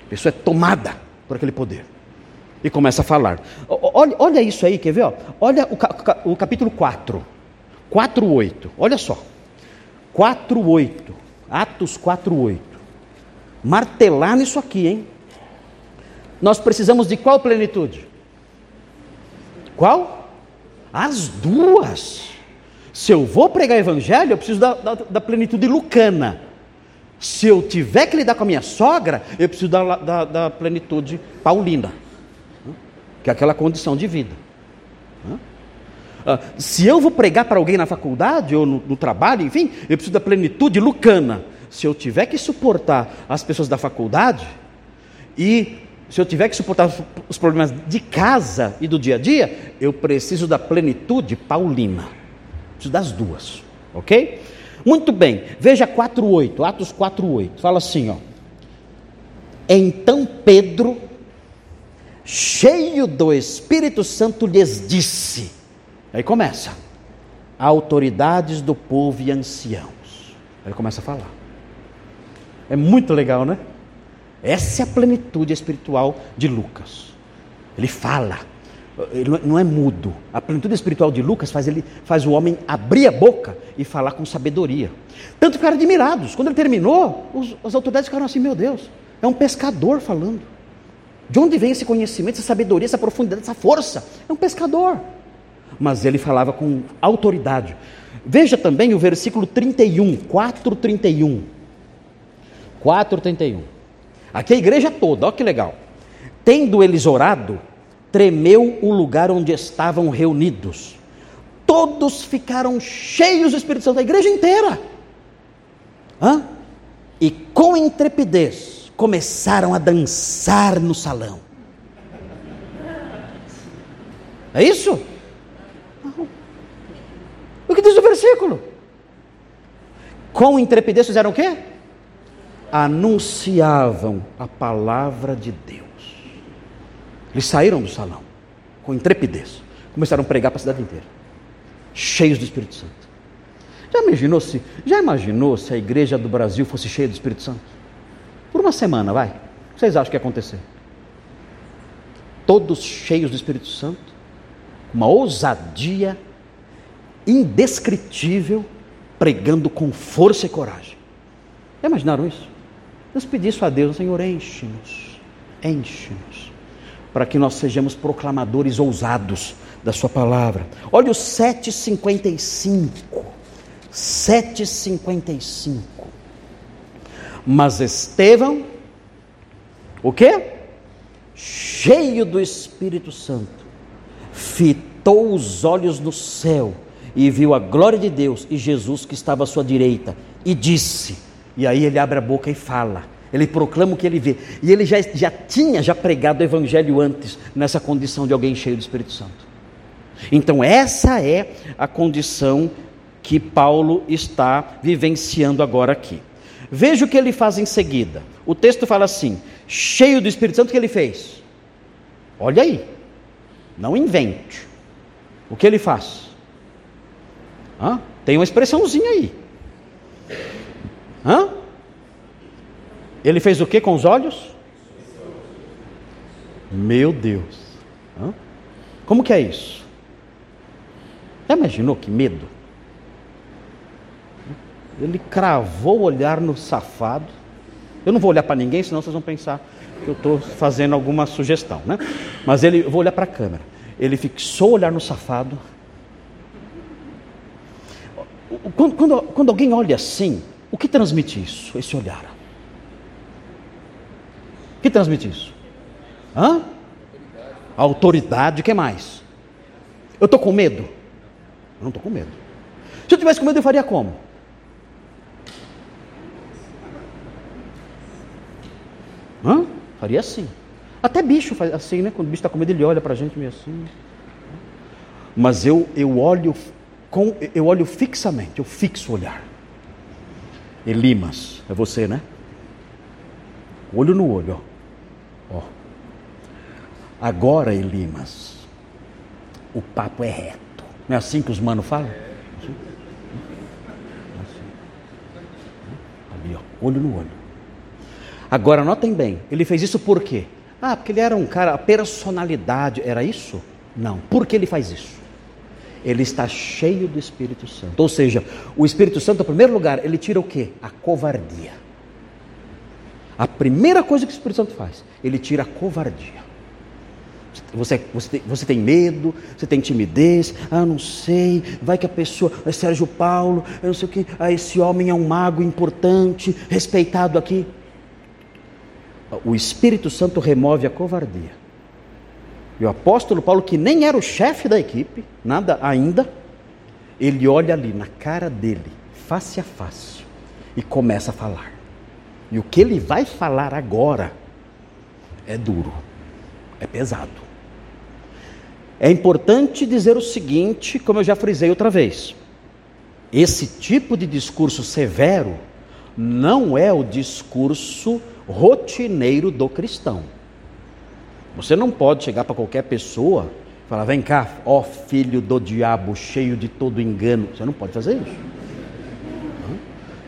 A pessoa é tomada por aquele poder e começa a falar. Olha, olha isso aí, quer ver? Olha o, o capítulo 4, 4,8. Olha só. 4,8. Atos 4,8. Martelar nisso aqui, hein? Nós precisamos de qual plenitude? Qual? As duas. Se eu vou pregar evangelho, eu preciso da, da, da, plenitude lucana. Se eu tiver que lidar com a minha sogra, eu preciso da, da, da plenitude paulina, que é aquela condição de vida. Ah, se eu vou pregar para alguém na faculdade ou no, no trabalho, enfim, eu preciso da plenitude lucana. Se eu tiver que suportar as pessoas da faculdade e se eu tiver que suportar os problemas de casa e do dia a dia, eu preciso da plenitude paulina. Preciso das duas, ok? Muito bem, veja 4,8, Atos 4,8, fala assim, ó. Então Pedro, cheio do Espírito Santo, lhes disse, aí começa, autoridades do povo e anciãos. Aí começa a falar. É muito legal, né? Essa é a plenitude espiritual de Lucas. Ele fala, ele não é mudo. A plenitude espiritual de Lucas faz, ele, faz o homem abrir a boca e falar com sabedoria. Tanto ficaram admirados. Quando ele terminou, os, as autoridades ficaram assim: meu Deus, é um pescador falando. De onde vem esse conhecimento, essa sabedoria, essa profundidade, essa força? É um pescador. Mas ele falava com autoridade. Veja também o versículo 31, 4:31. 4:31. Aqui a igreja toda, olha que legal. Tendo eles orado, tremeu o lugar onde estavam reunidos. Todos ficaram cheios do Espírito Santo, a igreja inteira. Hã? E com intrepidez começaram a dançar no salão. É isso? O que diz o versículo? Com intrepidez fizeram o quê? Anunciavam a palavra de Deus. Eles saíram do salão com intrepidez. Começaram a pregar para a cidade inteira. Cheios do Espírito Santo. Já imaginou se, já imaginou se a igreja do Brasil fosse cheia do Espírito Santo? Por uma semana, vai. O que vocês acham que ia acontecer? Todos cheios do Espírito Santo, uma ousadia indescritível, pregando com força e coragem. Já imaginaram isso? Deus pedir isso a Deus, Senhor, enche-nos, enche-nos, para que nós sejamos proclamadores ousados da Sua palavra. Olha o 755. 755. Mas Estevão, o quê? Cheio do Espírito Santo, fitou os olhos no céu e viu a glória de Deus e Jesus que estava à sua direita e disse. E aí ele abre a boca e fala. Ele proclama o que ele vê. E ele já, já tinha já pregado o evangelho antes, nessa condição de alguém cheio do Espírito Santo. Então, essa é a condição que Paulo está vivenciando agora aqui. Veja o que ele faz em seguida. O texto fala assim: cheio do Espírito Santo, o que ele fez? Olha aí, não invente. O que ele faz? Hã? Tem uma expressãozinha aí. Hã? Ele fez o que com os olhos? Meu Deus. Hã? Como que é isso? Já imaginou que medo? Ele cravou o olhar no safado. Eu não vou olhar para ninguém, senão vocês vão pensar que eu estou fazendo alguma sugestão, né? Mas ele, eu vou olhar para a câmera. Ele fixou o olhar no safado. Quando, quando, quando alguém olha assim, o que transmite isso, esse olhar? O que transmite isso? Hã? Autoridade, o que mais? Eu estou com medo? Eu não estou com medo. Se eu tivesse com medo, eu faria como? Hã? Faria assim. Até bicho faz assim, né? Quando o bicho está com medo, ele olha para a gente meio assim. Mas eu, eu olho com, eu olho fixamente, eu fixo o olhar. Elimas, é você, né? Olho no olho, ó. ó. Agora, Elimas, o papo é reto. Não é assim que os manos falam? Assim. assim. Ali, ó, olho no olho. Agora, notem bem, ele fez isso por quê? Ah, porque ele era um cara, a personalidade, era isso? Não. Por que ele faz isso? Ele está cheio do Espírito Santo. Ou seja, o Espírito Santo, em primeiro lugar, ele tira o que? A covardia. A primeira coisa que o Espírito Santo faz, ele tira a covardia. Você, você, você tem medo, você tem timidez, ah, não sei, vai que a pessoa, é Sérgio Paulo, eu não sei o que, ah, esse homem é um mago importante, respeitado aqui. O Espírito Santo remove a covardia. E o apóstolo Paulo, que nem era o chefe da equipe, nada ainda, ele olha ali na cara dele, face a face, e começa a falar. E o que ele vai falar agora é duro, é pesado. É importante dizer o seguinte, como eu já frisei outra vez: esse tipo de discurso severo não é o discurso rotineiro do cristão. Você não pode chegar para qualquer pessoa e falar: vem cá, ó filho do diabo, cheio de todo engano. Você não pode fazer isso.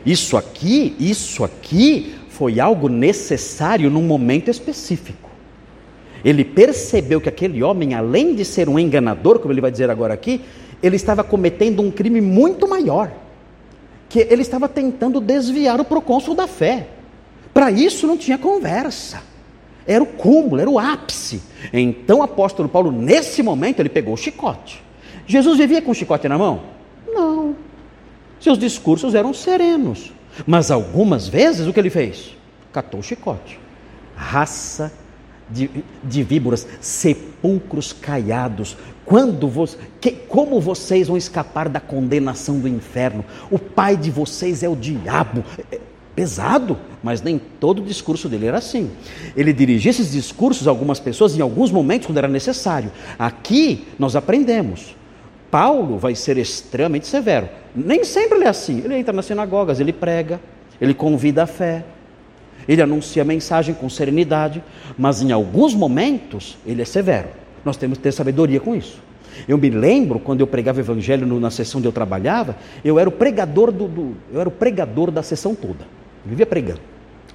Isso aqui, isso aqui foi algo necessário num momento específico. Ele percebeu que aquele homem, além de ser um enganador, como ele vai dizer agora aqui, ele estava cometendo um crime muito maior. Que ele estava tentando desviar o procônsul da fé. Para isso não tinha conversa. Era o cúmulo, era o ápice. Então o apóstolo Paulo, nesse momento, ele pegou o chicote. Jesus vivia com o chicote na mão? Não. Seus discursos eram serenos. Mas algumas vezes o que ele fez? Catou o chicote. Raça de, de víboras, sepulcros caiados. Quando você, que, como vocês vão escapar da condenação do inferno? O pai de vocês é o diabo. Pesado, mas nem todo o discurso dele era assim. Ele dirigia esses discursos a algumas pessoas em alguns momentos quando era necessário. Aqui nós aprendemos. Paulo vai ser extremamente severo. Nem sempre ele é assim. Ele entra nas sinagogas, ele prega, ele convida a fé, ele anuncia a mensagem com serenidade, mas em alguns momentos ele é severo. Nós temos que ter sabedoria com isso. Eu me lembro quando eu pregava o evangelho na sessão onde eu trabalhava, eu era o pregador do, do, eu era o pregador da sessão toda. Vivia pregando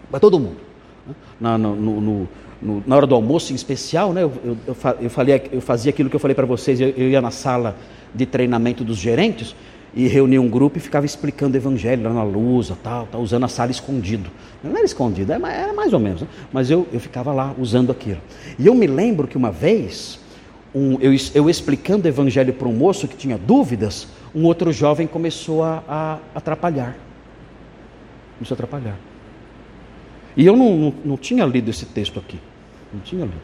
para todo mundo. Né? Na, no, no, no, na hora do almoço em especial, né, eu, eu, eu, falei, eu fazia aquilo que eu falei para vocês, eu, eu ia na sala de treinamento dos gerentes e reunia um grupo e ficava explicando o evangelho lá na luz, tal, tal, usando a sala escondido. Não era escondido, era mais ou menos, né? mas eu, eu ficava lá usando aquilo. E eu me lembro que uma vez, um, eu, eu explicando o evangelho para um moço que tinha dúvidas, um outro jovem começou a, a atrapalhar. A atrapalhar. E eu não, não, não tinha lido esse texto aqui. Não tinha lido.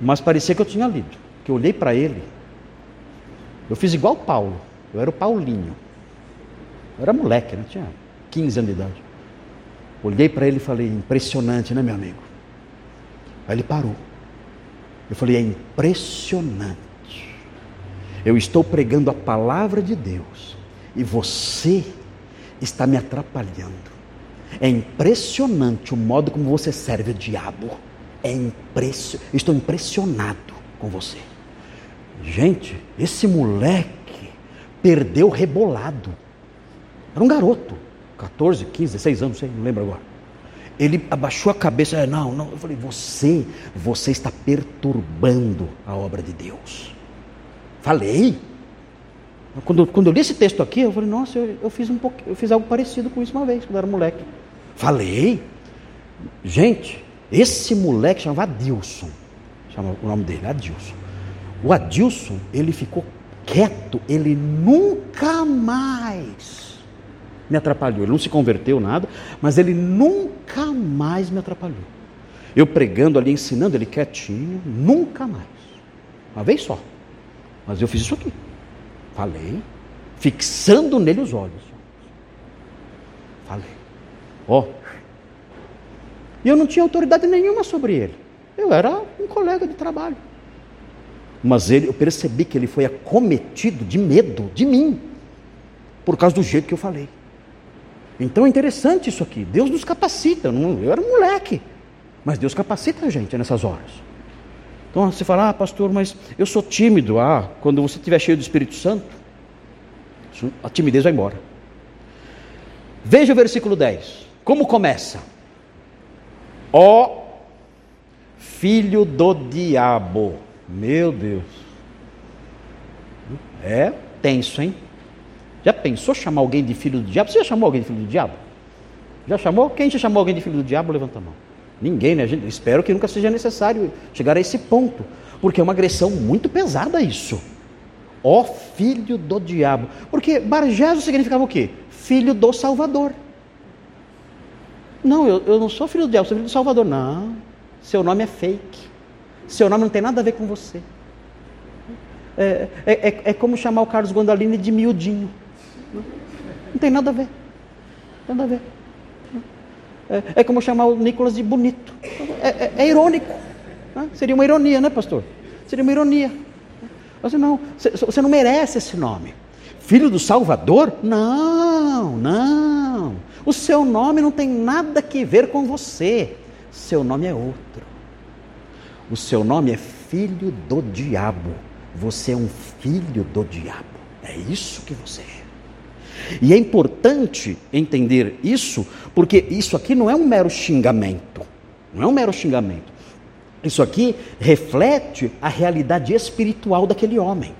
Mas parecia que eu tinha lido. Que eu olhei para ele. Eu fiz igual Paulo. Eu era o Paulinho. Eu era moleque, né? Tinha 15 anos de idade. Olhei para ele e falei: impressionante, né, meu amigo? Aí ele parou. Eu falei: é impressionante. Eu estou pregando a palavra de Deus e você está me atrapalhando. É impressionante o modo como você serve o diabo. É impressionante. Estou impressionado com você. Gente, esse moleque perdeu rebolado. Era um garoto, 14, 15, 16 anos, não lembro agora. Ele abaixou a cabeça, é, não, não. Eu falei, você, você está perturbando a obra de Deus. Falei. Quando, quando eu li esse texto aqui, eu falei, nossa, eu, eu fiz um pouco, eu fiz algo parecido com isso uma vez, quando eu era moleque. Falei. Gente, esse moleque chamava Adilson. Chama o nome dele, Adilson. O Adilson, ele ficou quieto, ele nunca mais me atrapalhou. Ele não se converteu nada, mas ele nunca mais me atrapalhou. Eu pregando ali, ensinando ele quietinho, nunca mais. Uma vez só. Mas eu fiz isso aqui. Falei, fixando nele os olhos. Falei. Ó. Oh. E eu não tinha autoridade nenhuma sobre ele. Eu era um colega de trabalho. Mas ele, eu percebi que ele foi acometido de medo de mim, por causa do jeito que eu falei. Então é interessante isso aqui. Deus nos capacita. Eu era um moleque, mas Deus capacita a gente nessas horas. Então você fala, ah, pastor, mas eu sou tímido. Ah, quando você estiver cheio do Espírito Santo, a timidez vai embora. Veja o versículo 10. Como começa? Ó filho do diabo. Meu Deus. É tenso, hein? Já pensou chamar alguém de filho do diabo? Você já chamou alguém de filho do diabo? Já chamou? Quem já chamou alguém de filho do diabo? Levanta a mão. Ninguém, né? Gente, espero que nunca seja necessário chegar a esse ponto, porque é uma agressão muito pesada isso. Ó filho do diabo. Porque Bargeso significava o quê? Filho do Salvador. Não, eu, eu não sou filho do diabo, sou filho do Salvador. Não, seu nome é fake. Seu nome não tem nada a ver com você. É, é, é, é como chamar o Carlos Gondalini de miudinho. Não tem nada a ver. Nada a ver. É, é como chamar o Nicolas de bonito. É, é, é irônico. Né? Seria uma ironia, né, pastor? Seria uma ironia. Você não, você não merece esse nome. Filho do Salvador? Não, não. O seu nome não tem nada que ver com você. Seu nome é outro. O seu nome é filho do diabo. Você é um filho do diabo. É isso que você é. E é importante entender isso, porque isso aqui não é um mero xingamento. Não é um mero xingamento. Isso aqui reflete a realidade espiritual daquele homem.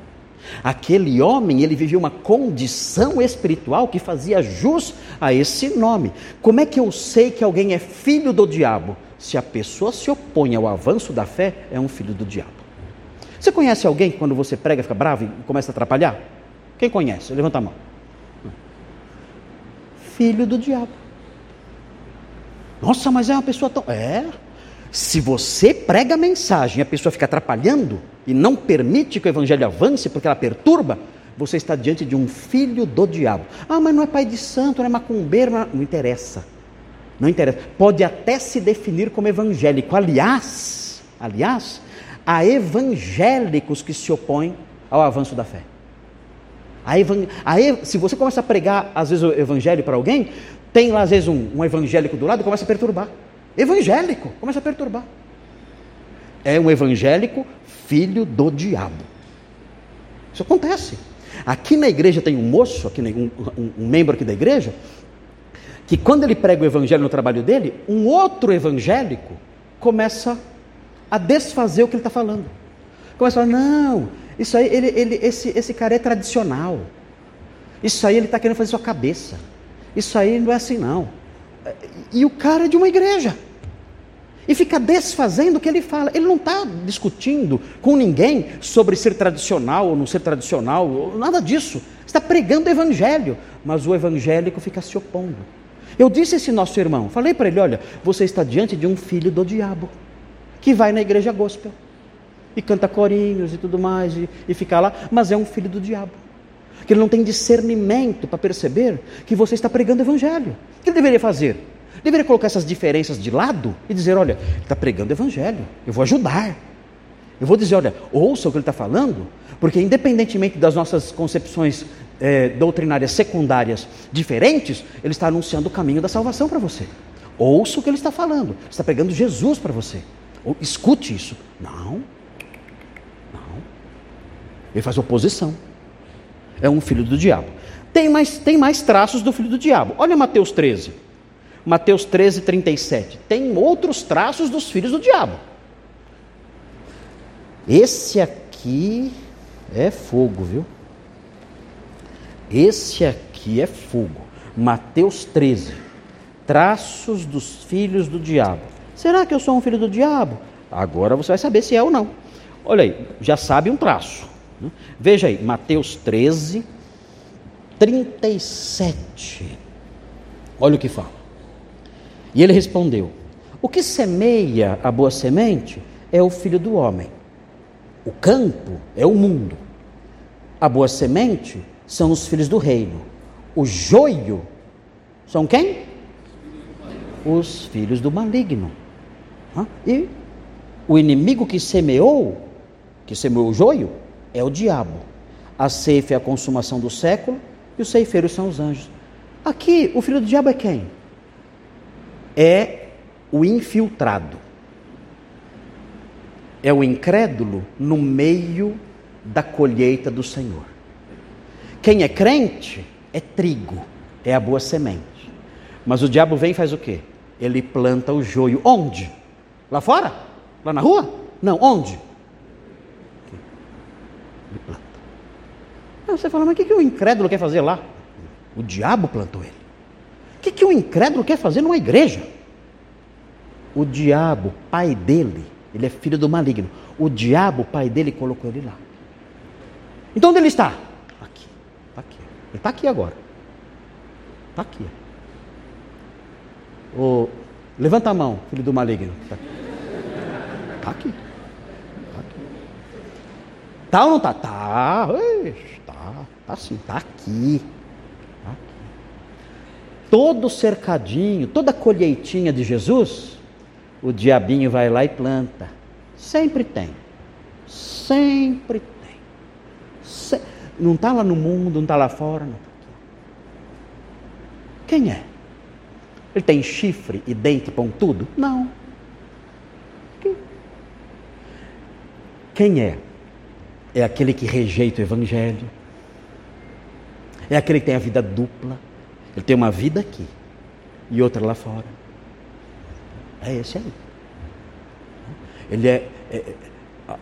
Aquele homem, ele vivia uma condição espiritual que fazia jus a esse nome. Como é que eu sei que alguém é filho do diabo? Se a pessoa se opõe ao avanço da fé, é um filho do diabo. Você conhece alguém que quando você prega fica bravo e começa a atrapalhar? Quem conhece? Levanta a mão. Filho do diabo. Nossa, mas é uma pessoa tão. É. Se você prega a mensagem e a pessoa fica atrapalhando e não permite que o evangelho avance porque ela perturba, você está diante de um filho do diabo. Ah, mas não é pai de santo, não é macumbeiro, não, não interessa. Não interessa. Pode até se definir como evangélico. Aliás, aliás, há evangélicos que se opõem ao avanço da fé. A evan... a ev... Se você começa a pregar, às vezes, o evangelho para alguém, tem lá, às vezes, um, um evangélico do lado e começa a perturbar. Evangélico, começa a perturbar. É um evangélico filho do diabo. Isso acontece. Aqui na igreja tem um moço, aqui um, um, um membro aqui da igreja, que quando ele prega o evangelho no trabalho dele, um outro evangélico começa a desfazer o que ele está falando. Começa a falar, não, isso aí, ele, ele, esse, esse cara é tradicional. Isso aí ele está querendo fazer sua cabeça. Isso aí não é assim não. E o cara é de uma igreja. E fica desfazendo o que ele fala. Ele não está discutindo com ninguém sobre ser tradicional ou não ser tradicional, nada disso. Está pregando o evangelho, mas o evangélico fica se opondo. Eu disse esse nosso irmão, falei para ele: olha, você está diante de um filho do diabo, que vai na igreja gospel, e canta corinhos e tudo mais, e, e fica lá, mas é um filho do diabo. Que ele não tem discernimento para perceber que você está pregando o evangelho. O que ele deveria fazer? Deveria colocar essas diferenças de lado e dizer: olha, ele está pregando o evangelho, eu vou ajudar. Eu vou dizer: olha, ouça o que ele está falando, porque independentemente das nossas concepções é, doutrinárias secundárias diferentes, ele está anunciando o caminho da salvação para você. Ouça o que ele está falando, está pregando Jesus para você. Ou, escute isso. Não, não. Ele faz oposição. É um filho do diabo. Tem mais, tem mais traços do filho do diabo. Olha Mateus 13. Mateus 13, 37. Tem outros traços dos filhos do diabo. Esse aqui é fogo, viu? Esse aqui é fogo. Mateus 13. Traços dos filhos do diabo. Será que eu sou um filho do diabo? Agora você vai saber se é ou não. Olha aí, já sabe um traço. Né? Veja aí, Mateus 13, 37. Olha o que fala. E ele respondeu: O que semeia a boa semente é o filho do homem. O campo é o mundo. A boa semente são os filhos do reino. O joio são quem? Os filhos do maligno. E o inimigo que semeou, que semeou o joio, é o diabo. A ceifa é a consumação do século e os ceifeiros são os anjos. Aqui, o filho do diabo é quem? É o infiltrado. É o incrédulo no meio da colheita do Senhor. Quem é crente é trigo, é a boa semente. Mas o diabo vem e faz o quê? Ele planta o joio. Onde? Lá fora? Lá na rua? Não, onde? Ele planta. Aí você fala, mas o que, que o incrédulo quer fazer lá? O diabo plantou ele. O que, que o incrédulo quer fazer numa igreja? O diabo, pai dele, ele é filho do maligno. O diabo, pai dele, colocou ele lá. Então onde ele está? Aqui. Está aqui. Ele está aqui agora. Está aqui. O... Levanta a mão, filho do maligno. Está aqui. Está aqui. Está aqui. Tá ou não está? Está. Está. Está sim. Está aqui todo cercadinho, toda colheitinha de Jesus, o diabinho vai lá e planta. Sempre tem. Sempre tem. Se... Não está lá no mundo, não está lá fora. Não. Quem é? Ele tem chifre e dente pontudo? Não. Quem? Quem é? É aquele que rejeita o Evangelho É aquele que tem a vida dupla. Ele tem uma vida aqui e outra lá fora. É esse aí. Ele é, é, é,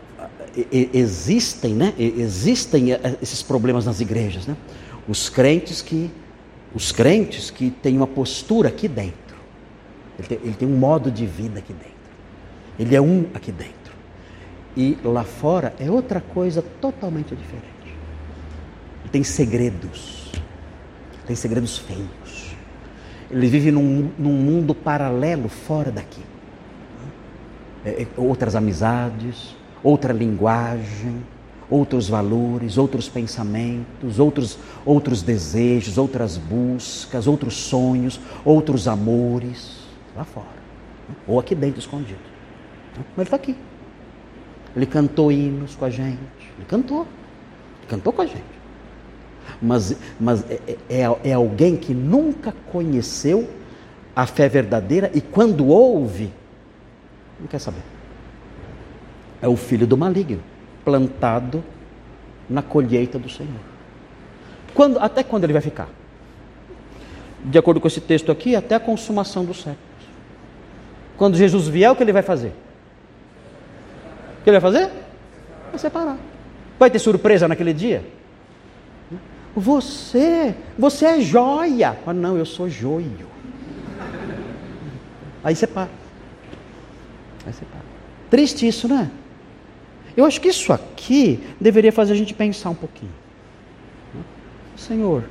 é existem, né? Existem é, esses problemas nas igrejas, né? Os crentes que os crentes que têm uma postura aqui dentro. Ele tem, ele tem um modo de vida aqui dentro. Ele é um aqui dentro. E lá fora é outra coisa totalmente diferente. Ele tem segredos. Tem segredos feios. Ele vive num, num mundo paralelo fora daqui. É, é, outras amizades, outra linguagem, outros valores, outros pensamentos, outros, outros desejos, outras buscas, outros sonhos, outros amores, lá fora. Ou aqui dentro escondido. Mas ele está aqui. Ele cantou hinos com a gente. Ele cantou. Ele cantou com a gente. Mas, mas é, é, é, alguém que nunca conheceu a fé verdadeira e quando ouve, não quer saber. É o filho do maligno, plantado na colheita do Senhor. Quando, até quando ele vai ficar? De acordo com esse texto aqui, até a consumação dos séculos. Quando Jesus vier, o que ele vai fazer? O que ele vai fazer? Vai separar. Vai ter surpresa naquele dia? Você, você é joia. Mas não, eu sou joio. Aí separa. Aí separa. Triste isso, né? Eu acho que isso aqui deveria fazer a gente pensar um pouquinho. Senhor,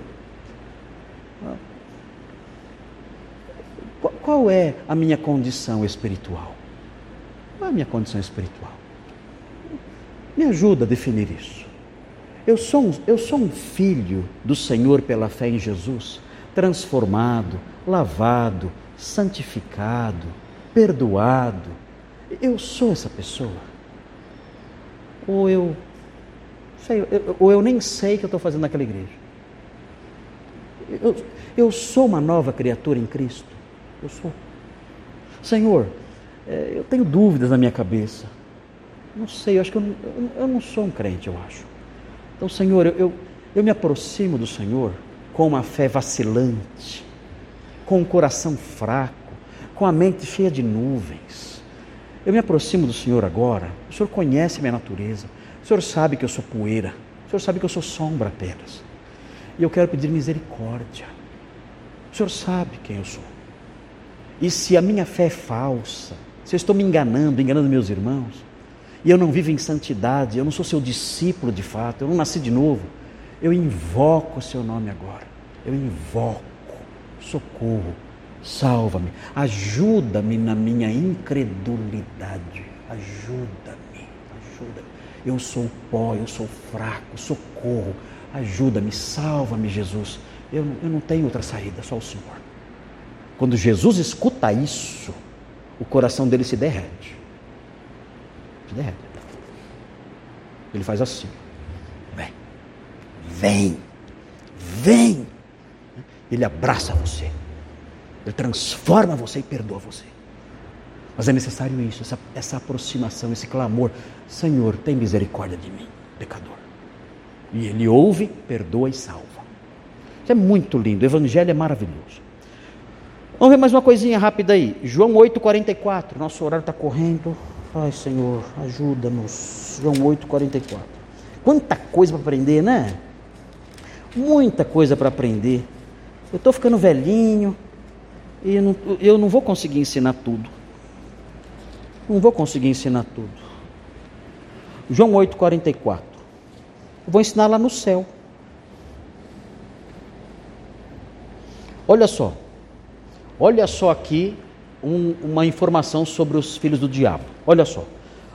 qual é a minha condição espiritual? Qual é a minha condição espiritual? Me ajuda a definir isso. Eu sou, um, eu sou um filho do Senhor pela fé em Jesus, transformado, lavado, santificado, perdoado. Eu sou essa pessoa. Ou eu, sei, ou eu nem sei que eu estou fazendo naquela igreja. Eu, eu sou uma nova criatura em Cristo. Eu sou. Senhor, é, eu tenho dúvidas na minha cabeça. Não sei, eu acho que eu, eu não sou um crente, eu acho. Então, Senhor, eu, eu, eu me aproximo do Senhor com uma fé vacilante, com um coração fraco, com a mente cheia de nuvens. Eu me aproximo do Senhor agora. O Senhor conhece minha natureza. O Senhor sabe que eu sou poeira. O Senhor sabe que eu sou sombra apenas. E eu quero pedir misericórdia. O Senhor sabe quem eu sou. E se a minha fé é falsa, se eu estou me enganando, enganando meus irmãos, e eu não vivo em santidade, eu não sou seu discípulo de fato, eu não nasci de novo, eu invoco o seu nome agora. Eu invoco, socorro, salva-me, ajuda-me na minha incredulidade. Ajuda-me, ajuda-me. Eu sou pó, eu sou fraco, socorro, ajuda-me, salva-me, Jesus. Eu, eu não tenho outra saída, só o Senhor. Quando Jesus escuta isso, o coração dele se derrete derrete. Ele faz assim. Vem. Vem. Vem. Ele abraça você. Ele transforma você e perdoa você. Mas é necessário isso, essa, essa aproximação, esse clamor. Senhor, tem misericórdia de mim, pecador. E ele ouve, perdoa e salva. Isso é muito lindo. O evangelho é maravilhoso. Vamos ver mais uma coisinha rápida aí. João 8,44. Nosso horário está correndo. Ai, Senhor, ajuda-nos. João 8,44. Quanta coisa para aprender, né? Muita coisa para aprender. Eu estou ficando velhinho e eu não, eu não vou conseguir ensinar tudo. Não vou conseguir ensinar tudo. João 8,44. Eu vou ensinar lá no céu. Olha só. Olha só aqui um, uma informação sobre os filhos do diabo. Olha só.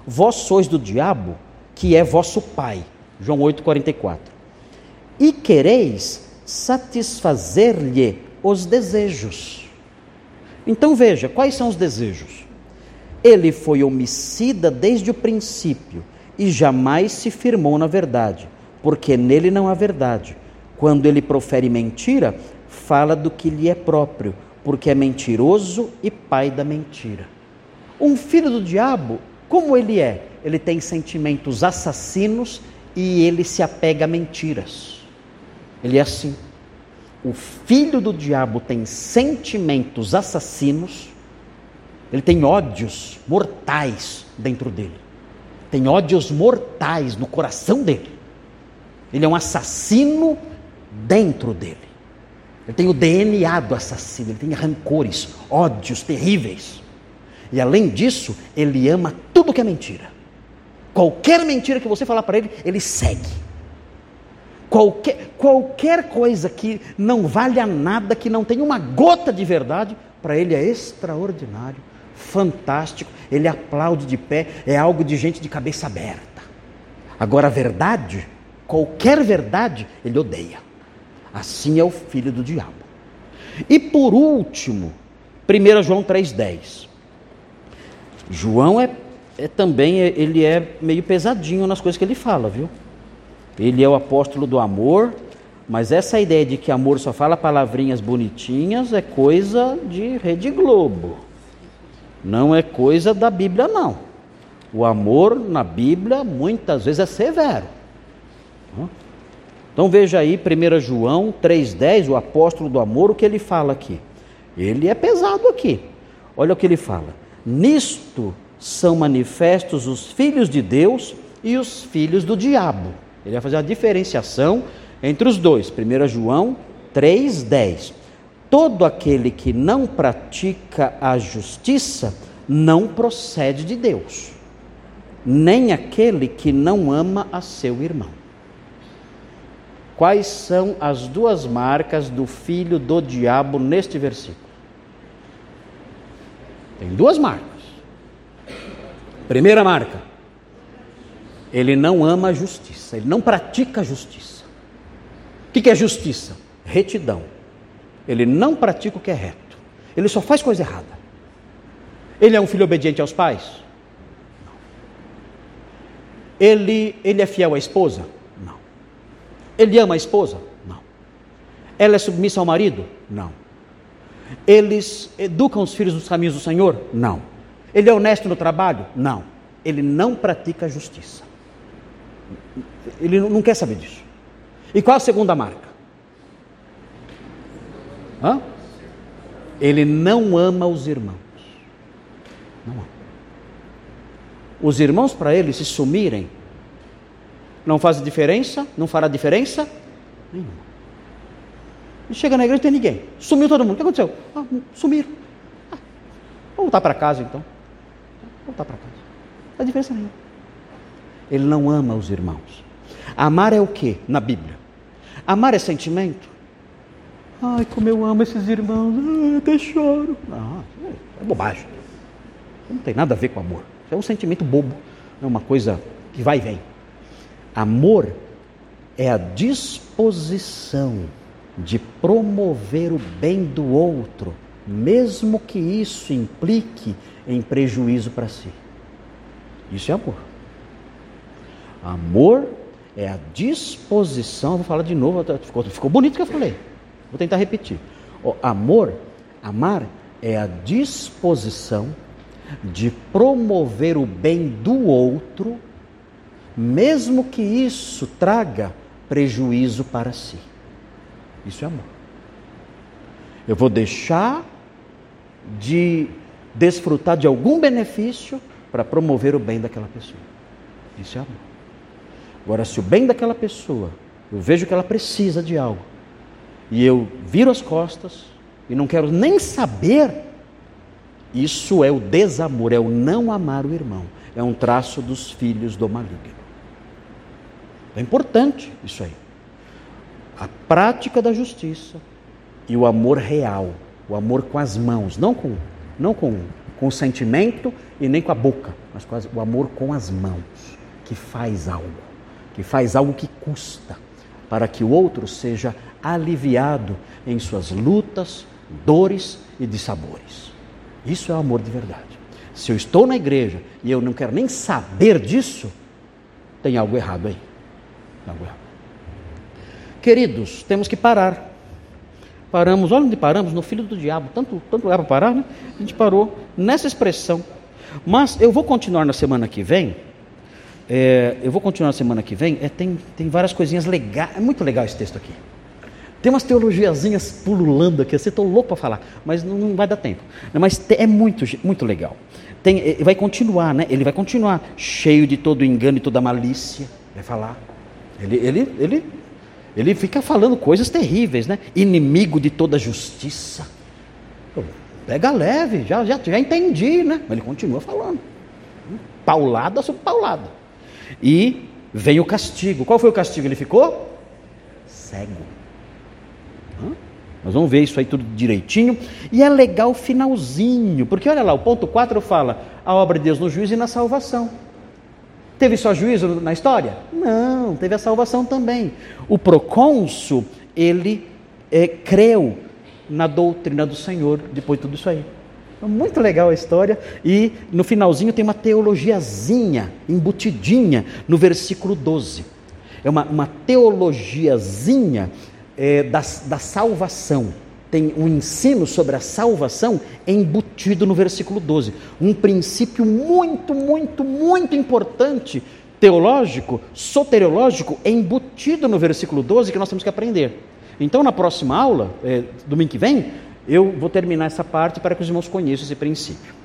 Vós sois do diabo, que é vosso pai. João 8,44. E quereis satisfazer-lhe os desejos. Então veja, quais são os desejos? Ele foi homicida desde o princípio e jamais se firmou na verdade, porque nele não há verdade. Quando ele profere mentira, fala do que lhe é próprio, porque é mentiroso e pai da mentira. Um filho do diabo, como ele é? Ele tem sentimentos assassinos e ele se apega a mentiras. Ele é assim. o filho do diabo tem sentimentos assassinos, ele tem ódios mortais dentro dele. Tem ódios mortais no coração dele. Ele é um assassino dentro dele. Ele tem o DNA do assassino, ele tem rancores, ódios terríveis. E além disso, ele ama tudo que é mentira. Qualquer mentira que você falar para ele, ele segue. Qualquer, qualquer coisa que não valha nada, que não tenha uma gota de verdade, para ele é extraordinário, fantástico, ele aplaude de pé, é algo de gente de cabeça aberta. Agora, a verdade, qualquer verdade, ele odeia. Assim é o filho do diabo. E por último, 1 João 3,10. João é, é, também, ele é meio pesadinho nas coisas que ele fala, viu? Ele é o apóstolo do amor, mas essa ideia de que amor só fala palavrinhas bonitinhas é coisa de Rede Globo. Não é coisa da Bíblia, não. O amor na Bíblia muitas vezes é severo. Então veja aí 1 João 3,10, o apóstolo do amor, o que ele fala aqui. Ele é pesado aqui. Olha o que ele fala. Nisto são manifestos os filhos de Deus e os filhos do diabo. Ele vai fazer a diferenciação entre os dois. 1 João 3,10. Todo aquele que não pratica a justiça não procede de Deus, nem aquele que não ama a seu irmão. Quais são as duas marcas do filho do diabo neste versículo? Tem duas marcas. Primeira marca, ele não ama a justiça, ele não pratica a justiça. O que é justiça? Retidão. Ele não pratica o que é reto, ele só faz coisa errada. Ele é um filho obediente aos pais? Ele, ele é fiel à esposa? Ele ama a esposa? Não. Ela é submissa ao marido? Não. Eles educam os filhos nos caminhos do Senhor? Não. Ele é honesto no trabalho? Não. Ele não pratica justiça. Ele não quer saber disso. E qual a segunda marca? Hã? Ele não ama os irmãos. Não ama. Os irmãos, para ele, se sumirem, não faz diferença, não fará diferença nenhuma. Chega na igreja e tem ninguém. Sumiu todo mundo. O que aconteceu? Ah, sumiram. Ah, vou voltar para casa então voltar para casa. Não faz diferença nenhuma. Ele não ama os irmãos. Amar é o que na Bíblia? Amar é sentimento? Ai, como eu amo esses irmãos, Ai, até choro. Não, é bobagem. Não tem nada a ver com amor. É um sentimento bobo, é uma coisa que vai e vem. Amor é a disposição de promover o bem do outro, mesmo que isso implique em prejuízo para si. Isso é amor. Amor é a disposição, vou falar de novo, ficou, ficou bonito que eu falei. Vou tentar repetir. O amor, amar é a disposição de promover o bem do outro, mesmo que isso traga prejuízo para si. Isso é amor. Eu vou deixar de desfrutar de algum benefício para promover o bem daquela pessoa. Isso é amor. Agora, se o bem daquela pessoa, eu vejo que ela precisa de algo, e eu viro as costas e não quero nem saber, isso é o desamor, é o não amar o irmão. É um traço dos filhos do maligno. É importante isso aí. A prática da justiça e o amor real, o amor com as mãos, não com não com, com o sentimento e nem com a boca, mas com as, o amor com as mãos, que faz algo, que faz algo que custa, para que o outro seja aliviado em suas lutas, dores e dissabores. Isso é o amor de verdade. Se eu estou na igreja e eu não quero nem saber disso, tem algo errado aí. Algo errado. Queridos, temos que parar paramos, olha onde paramos, no filho do diabo, tanto, tanto lugar para parar, né? A gente parou nessa expressão. Mas eu vou continuar na semana que vem. É, eu vou continuar na semana que vem. É, tem, tem várias coisinhas legais. É muito legal esse texto aqui. Tem umas teologiazinhas pululando aqui, você estou louco para falar, mas não, não, vai dar tempo. Mas é muito, muito legal. Tem, eh, vai continuar, né? Ele vai continuar cheio de todo engano e toda malícia. Vai falar. Ele, ele, ele, ele fica falando coisas terríveis, né? Inimigo de toda justiça. Pega leve, já, já, já entendi, né? Mas ele continua falando. Paulada sobre paulada. E vem o castigo. Qual foi o castigo? Ele ficou cego. Nós vamos ver isso aí tudo direitinho. E é legal o finalzinho, porque olha lá, o ponto 4 fala a obra de Deus no juízo e na salvação. Teve só juízo na história? Não, teve a salvação também. O procônsul, ele é, creu na doutrina do Senhor depois de tudo isso aí. Então, muito legal a história. E no finalzinho tem uma teologiazinha, embutidinha, no versículo 12. É uma, uma teologiazinha é, da, da salvação. Tem um ensino sobre a salvação embutido no versículo 12. Um princípio muito, muito, muito importante, teológico, soteriológico, embutido no versículo 12 que nós temos que aprender. Então, na próxima aula, é, domingo que vem, eu vou terminar essa parte para que os irmãos conheçam esse princípio.